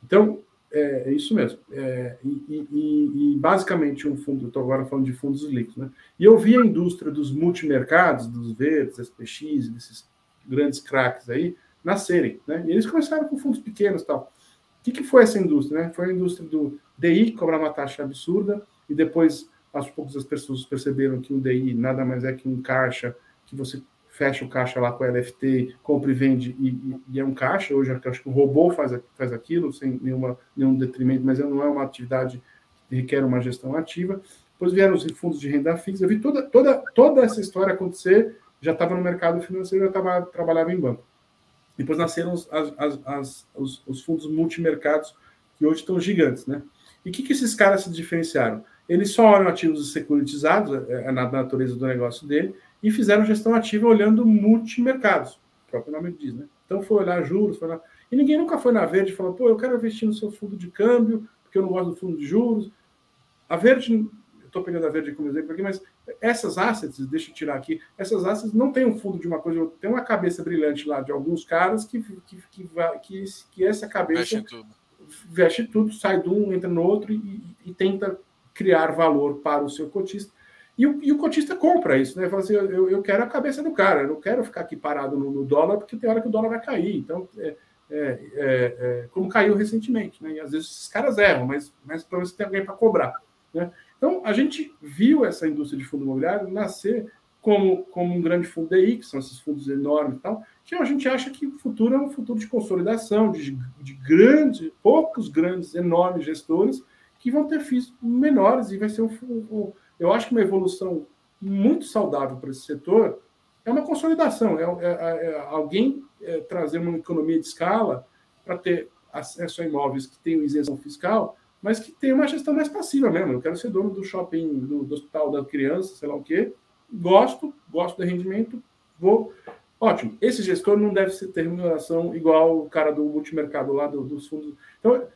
Então, é, é isso mesmo. É, e, e, e, basicamente um fundo, estou agora falando de fundos líquidos, né? E eu vi a indústria dos multimercados, dos verdes, SPX, desses grandes craques aí, nascerem. Né? E eles começaram com fundos pequenos tal. O que, que foi essa indústria? Né? Foi a indústria do DI, que cobrar uma taxa absurda, e depois, aos poucos, as pessoas perceberam que um DI nada mais é que um caixa, que você fecha o caixa lá com LFT, compra e vende, e, e é um caixa. Hoje, acho que o robô faz, faz aquilo, sem nenhuma, nenhum detrimento, mas não é uma atividade que requer uma gestão ativa. Depois vieram os fundos de renda fixa. Eu vi toda, toda, toda essa história acontecer, já estava no mercado financeiro, já tava, trabalhava em banco. Depois nasceram as, as, as, os, os, fundos multimercados, que hoje estão gigantes, né? E o que, que esses caras se diferenciaram? Eles só olham ativos securitizados, é, é na natureza do negócio dele, e fizeram gestão ativa olhando multimercados, o próprio nome diz, né? Então foi olhar juros, foi olhar... e ninguém nunca foi na Verde e falou, pô, eu quero investir no seu fundo de câmbio, porque eu não gosto do fundo de juros. A Verde estou pegando a verde como exemplo aqui, mas essas assets, deixa eu tirar aqui, essas assets não tem um fundo de uma coisa, tem uma cabeça brilhante lá de alguns caras que, que, que, que, que essa cabeça veste tudo. veste tudo, sai de um, entra no outro e, e tenta criar valor para o seu cotista. E o, e o cotista compra isso, né? Fala assim: eu, eu quero a cabeça do cara, eu não quero ficar aqui parado no, no dólar, porque tem hora que o dólar vai cair. Então, é, é, é, é como caiu recentemente, né? E às vezes esses caras erram, mas, mas pelo menos tem alguém para cobrar. Né? Então, a gente viu essa indústria de fundo imobiliário nascer como, como um grande fundo DI, que são esses fundos enormes e tal, que a gente acha que o futuro é um futuro de consolidação, de, de grandes, poucos grandes, enormes gestores que vão ter FIIs menores e vai ser um, um, eu acho que uma evolução muito saudável para esse setor é uma consolidação, é, é, é alguém é, trazer uma economia de escala para ter acesso a imóveis que tenham isenção fiscal mas que tem uma gestão mais passiva mesmo. Eu quero ser dono do shopping, do, do hospital da criança, sei lá o quê. Gosto, gosto do rendimento, vou. Ótimo. Esse gestor não deve ter remuneração igual o cara do multimercado lá do, dos fundos. Então,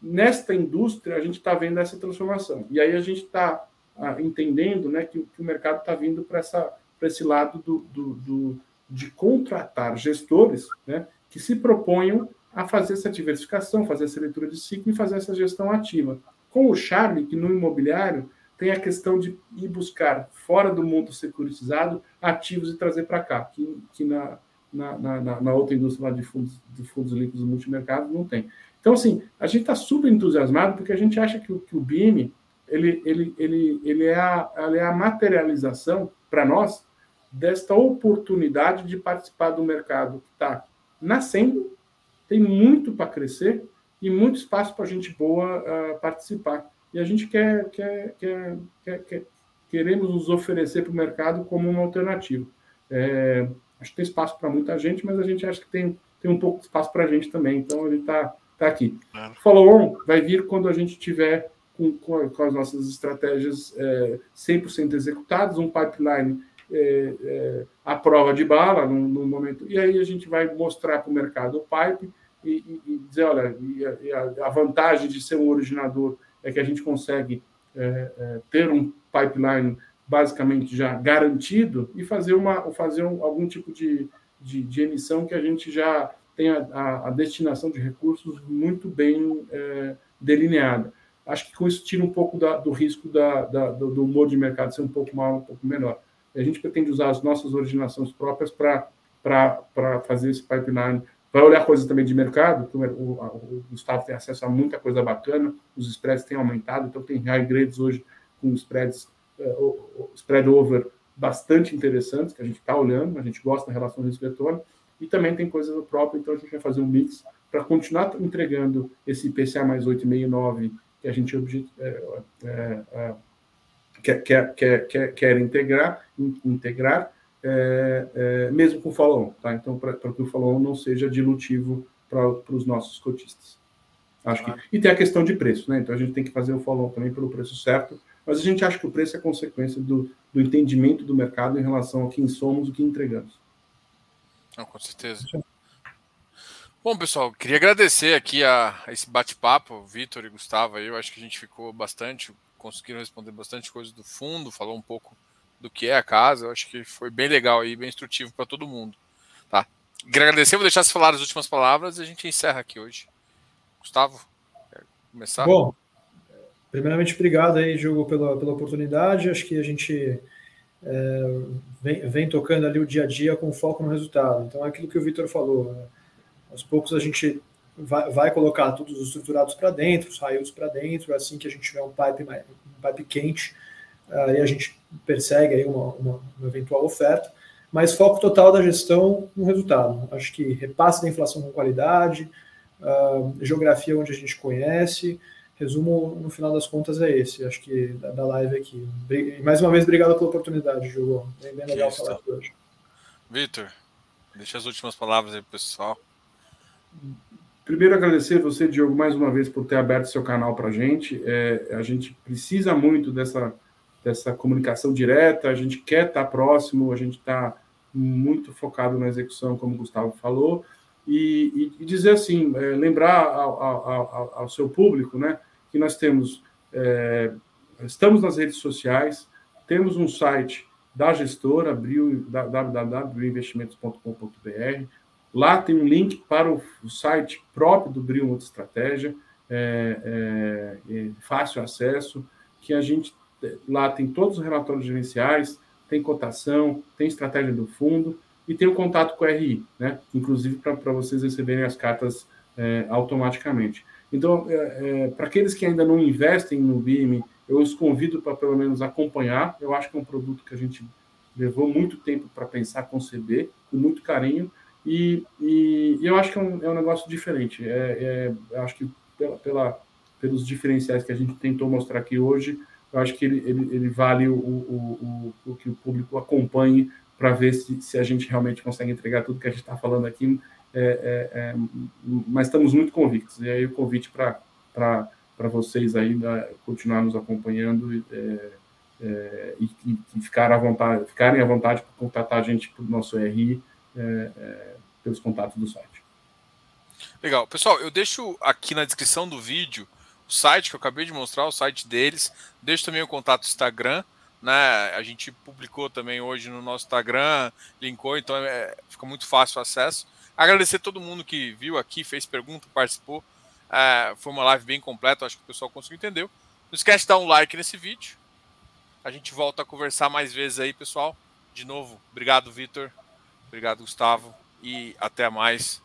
nesta indústria, a gente está vendo essa transformação. E aí a gente está entendendo né, que, que o mercado está vindo para esse lado do, do, do, de contratar gestores né, que se proponham a fazer essa diversificação, fazer essa leitura de ciclo e fazer essa gestão ativa. Com o charme, que no imobiliário tem a questão de ir buscar fora do mundo securitizado ativos e trazer para cá, que, que na, na, na, na, outra indústria de fundos, de fundos líquidos multimercado não tem. Então, assim, a gente está super entusiasmado porque a gente acha que, que o BIM ele, ele, ele, ele, é a, ele é a materialização para nós desta oportunidade de participar do mercado que está nascendo tem muito para crescer e muito espaço para gente boa uh, participar. E a gente quer, quer, quer, quer, quer queremos nos oferecer para o mercado como uma alternativa. É, acho que tem espaço para muita gente, mas a gente acha que tem, tem um pouco de espaço para a gente também. Então gente está tá aqui. É. Follow-on vai vir quando a gente tiver com, com, com as nossas estratégias é, 100% executadas, um pipeline é, é, a prova de bala no, no, momento. E aí a gente vai mostrar para o mercado o pipe e, e, e dizer, olha, e a, a, vantagem de ser um originador é que a gente consegue é, é, ter um pipeline basicamente já garantido e fazer, uma, fazer um, algum tipo de, de, de, emissão que a gente já tenha a, a destinação de recursos muito bem é, delineada. Acho que com isso tira um pouco da, do risco da, da, do humor de mercado ser um pouco maior, um pouco menor a gente pretende usar as nossas originações próprias para fazer esse pipeline. Vai olhar coisas também de mercado, o, o, o, Gustavo tem acesso a muita coisa bacana, os spreads têm aumentado, então tem high grades hoje com spreads, uh, spread over bastante interessantes, que a gente está olhando, a gente gosta da relação risco-retorno, e também tem coisas próprias, então a gente vai fazer um mix para continuar entregando esse IPCA mais 8,5 9 que a gente é, é, é, quer, quer, quer, quer, quer integrar, integrar é, é, mesmo com o follow-on, tá? Então, para que o follow-on não seja dilutivo para os nossos cotistas. Acho que, e tem a questão de preço, né? Então a gente tem que fazer o follow-on também pelo preço certo, mas a gente acha que o preço é consequência do, do entendimento do mercado em relação a quem somos e o que entregamos. Não, com certeza. Bom, pessoal, queria agradecer aqui a, a esse bate-papo, Vitor e Gustavo. Eu acho que a gente ficou bastante, conseguiram responder bastante coisa do fundo, falou um pouco do que é a casa. Eu acho que foi bem legal e bem instrutivo para todo mundo. Tá? Queria agradecer, vou deixar você falar as últimas palavras e a gente encerra aqui hoje. Gustavo, quer começar? Bom, primeiramente, obrigado aí, Diogo, pela, pela oportunidade. Acho que a gente é, vem, vem, tocando ali o dia a dia com foco no resultado. Então, é aquilo que o Vitor falou. Né? Aos poucos a gente vai, vai colocar todos os estruturados para dentro, os raios para dentro, assim que a gente tiver um pipe, um pipe quente, aí a gente persegue aí uma, uma, uma eventual oferta, mas foco total da gestão no resultado. Acho que repasse da inflação com qualidade, uh, geografia onde a gente conhece. Resumo, no final das contas, é esse. Acho que da, da live aqui. E mais uma vez, obrigado pela oportunidade, Diogo. Bem, bem legal falar aqui hoje. Vitor, deixa as últimas palavras aí pro pessoal. Primeiro, agradecer você, Diogo, mais uma vez por ter aberto seu canal para a gente. É, a gente precisa muito dessa, dessa comunicação direta, a gente quer estar próximo, a gente está muito focado na execução, como o Gustavo falou, e, e, e dizer assim, é, lembrar ao, ao, ao, seu público, né, que nós temos, é, estamos nas redes sociais, temos um site da gestora, www.investimentos.com.br, lá tem um link para o, site próprio do Brio Multistratégia, é, é, é, fácil acesso, que a gente lá tem todos os relatórios gerenciais, tem cotação, tem estratégia do fundo, e tem o contato com o RI, né? inclusive para vocês receberem as cartas é, automaticamente. Então, é, é, para aqueles que ainda não investem no BIM, eu os convido para pelo menos acompanhar. Eu acho que é um produto que a gente levou muito tempo para pensar, conceber, com muito carinho, e, e, e eu acho que é um, é um negócio diferente. É, é, eu acho que pela, pela, pelos diferenciais que a gente tentou mostrar aqui hoje, eu acho que ele, ele, ele vale o, o, o, o que o público acompanhe para ver se, se a gente realmente consegue entregar tudo que a gente está falando aqui. É, é, é, mas estamos muito convictos. E aí o convite para vocês né, continuar nos acompanhando é, é, e, e, ficar à vontade, ficarem à vontade para contatar a gente para o nosso RI é, pelos contatos do site. Legal. Pessoal, eu deixo aqui na descrição do vídeo o site que eu acabei de mostrar, o site deles. Deixo também o contato do Instagram né? A gente publicou também hoje no nosso Instagram, linkou, então é, fica muito fácil o acesso. Agradecer todo mundo que viu aqui, fez pergunta, participou. É, foi uma live bem completa, acho que o pessoal conseguiu entender. Não esquece de dar um like nesse vídeo. A gente volta a conversar mais vezes aí, pessoal. De novo, obrigado, Vitor. Obrigado, Gustavo. E até mais.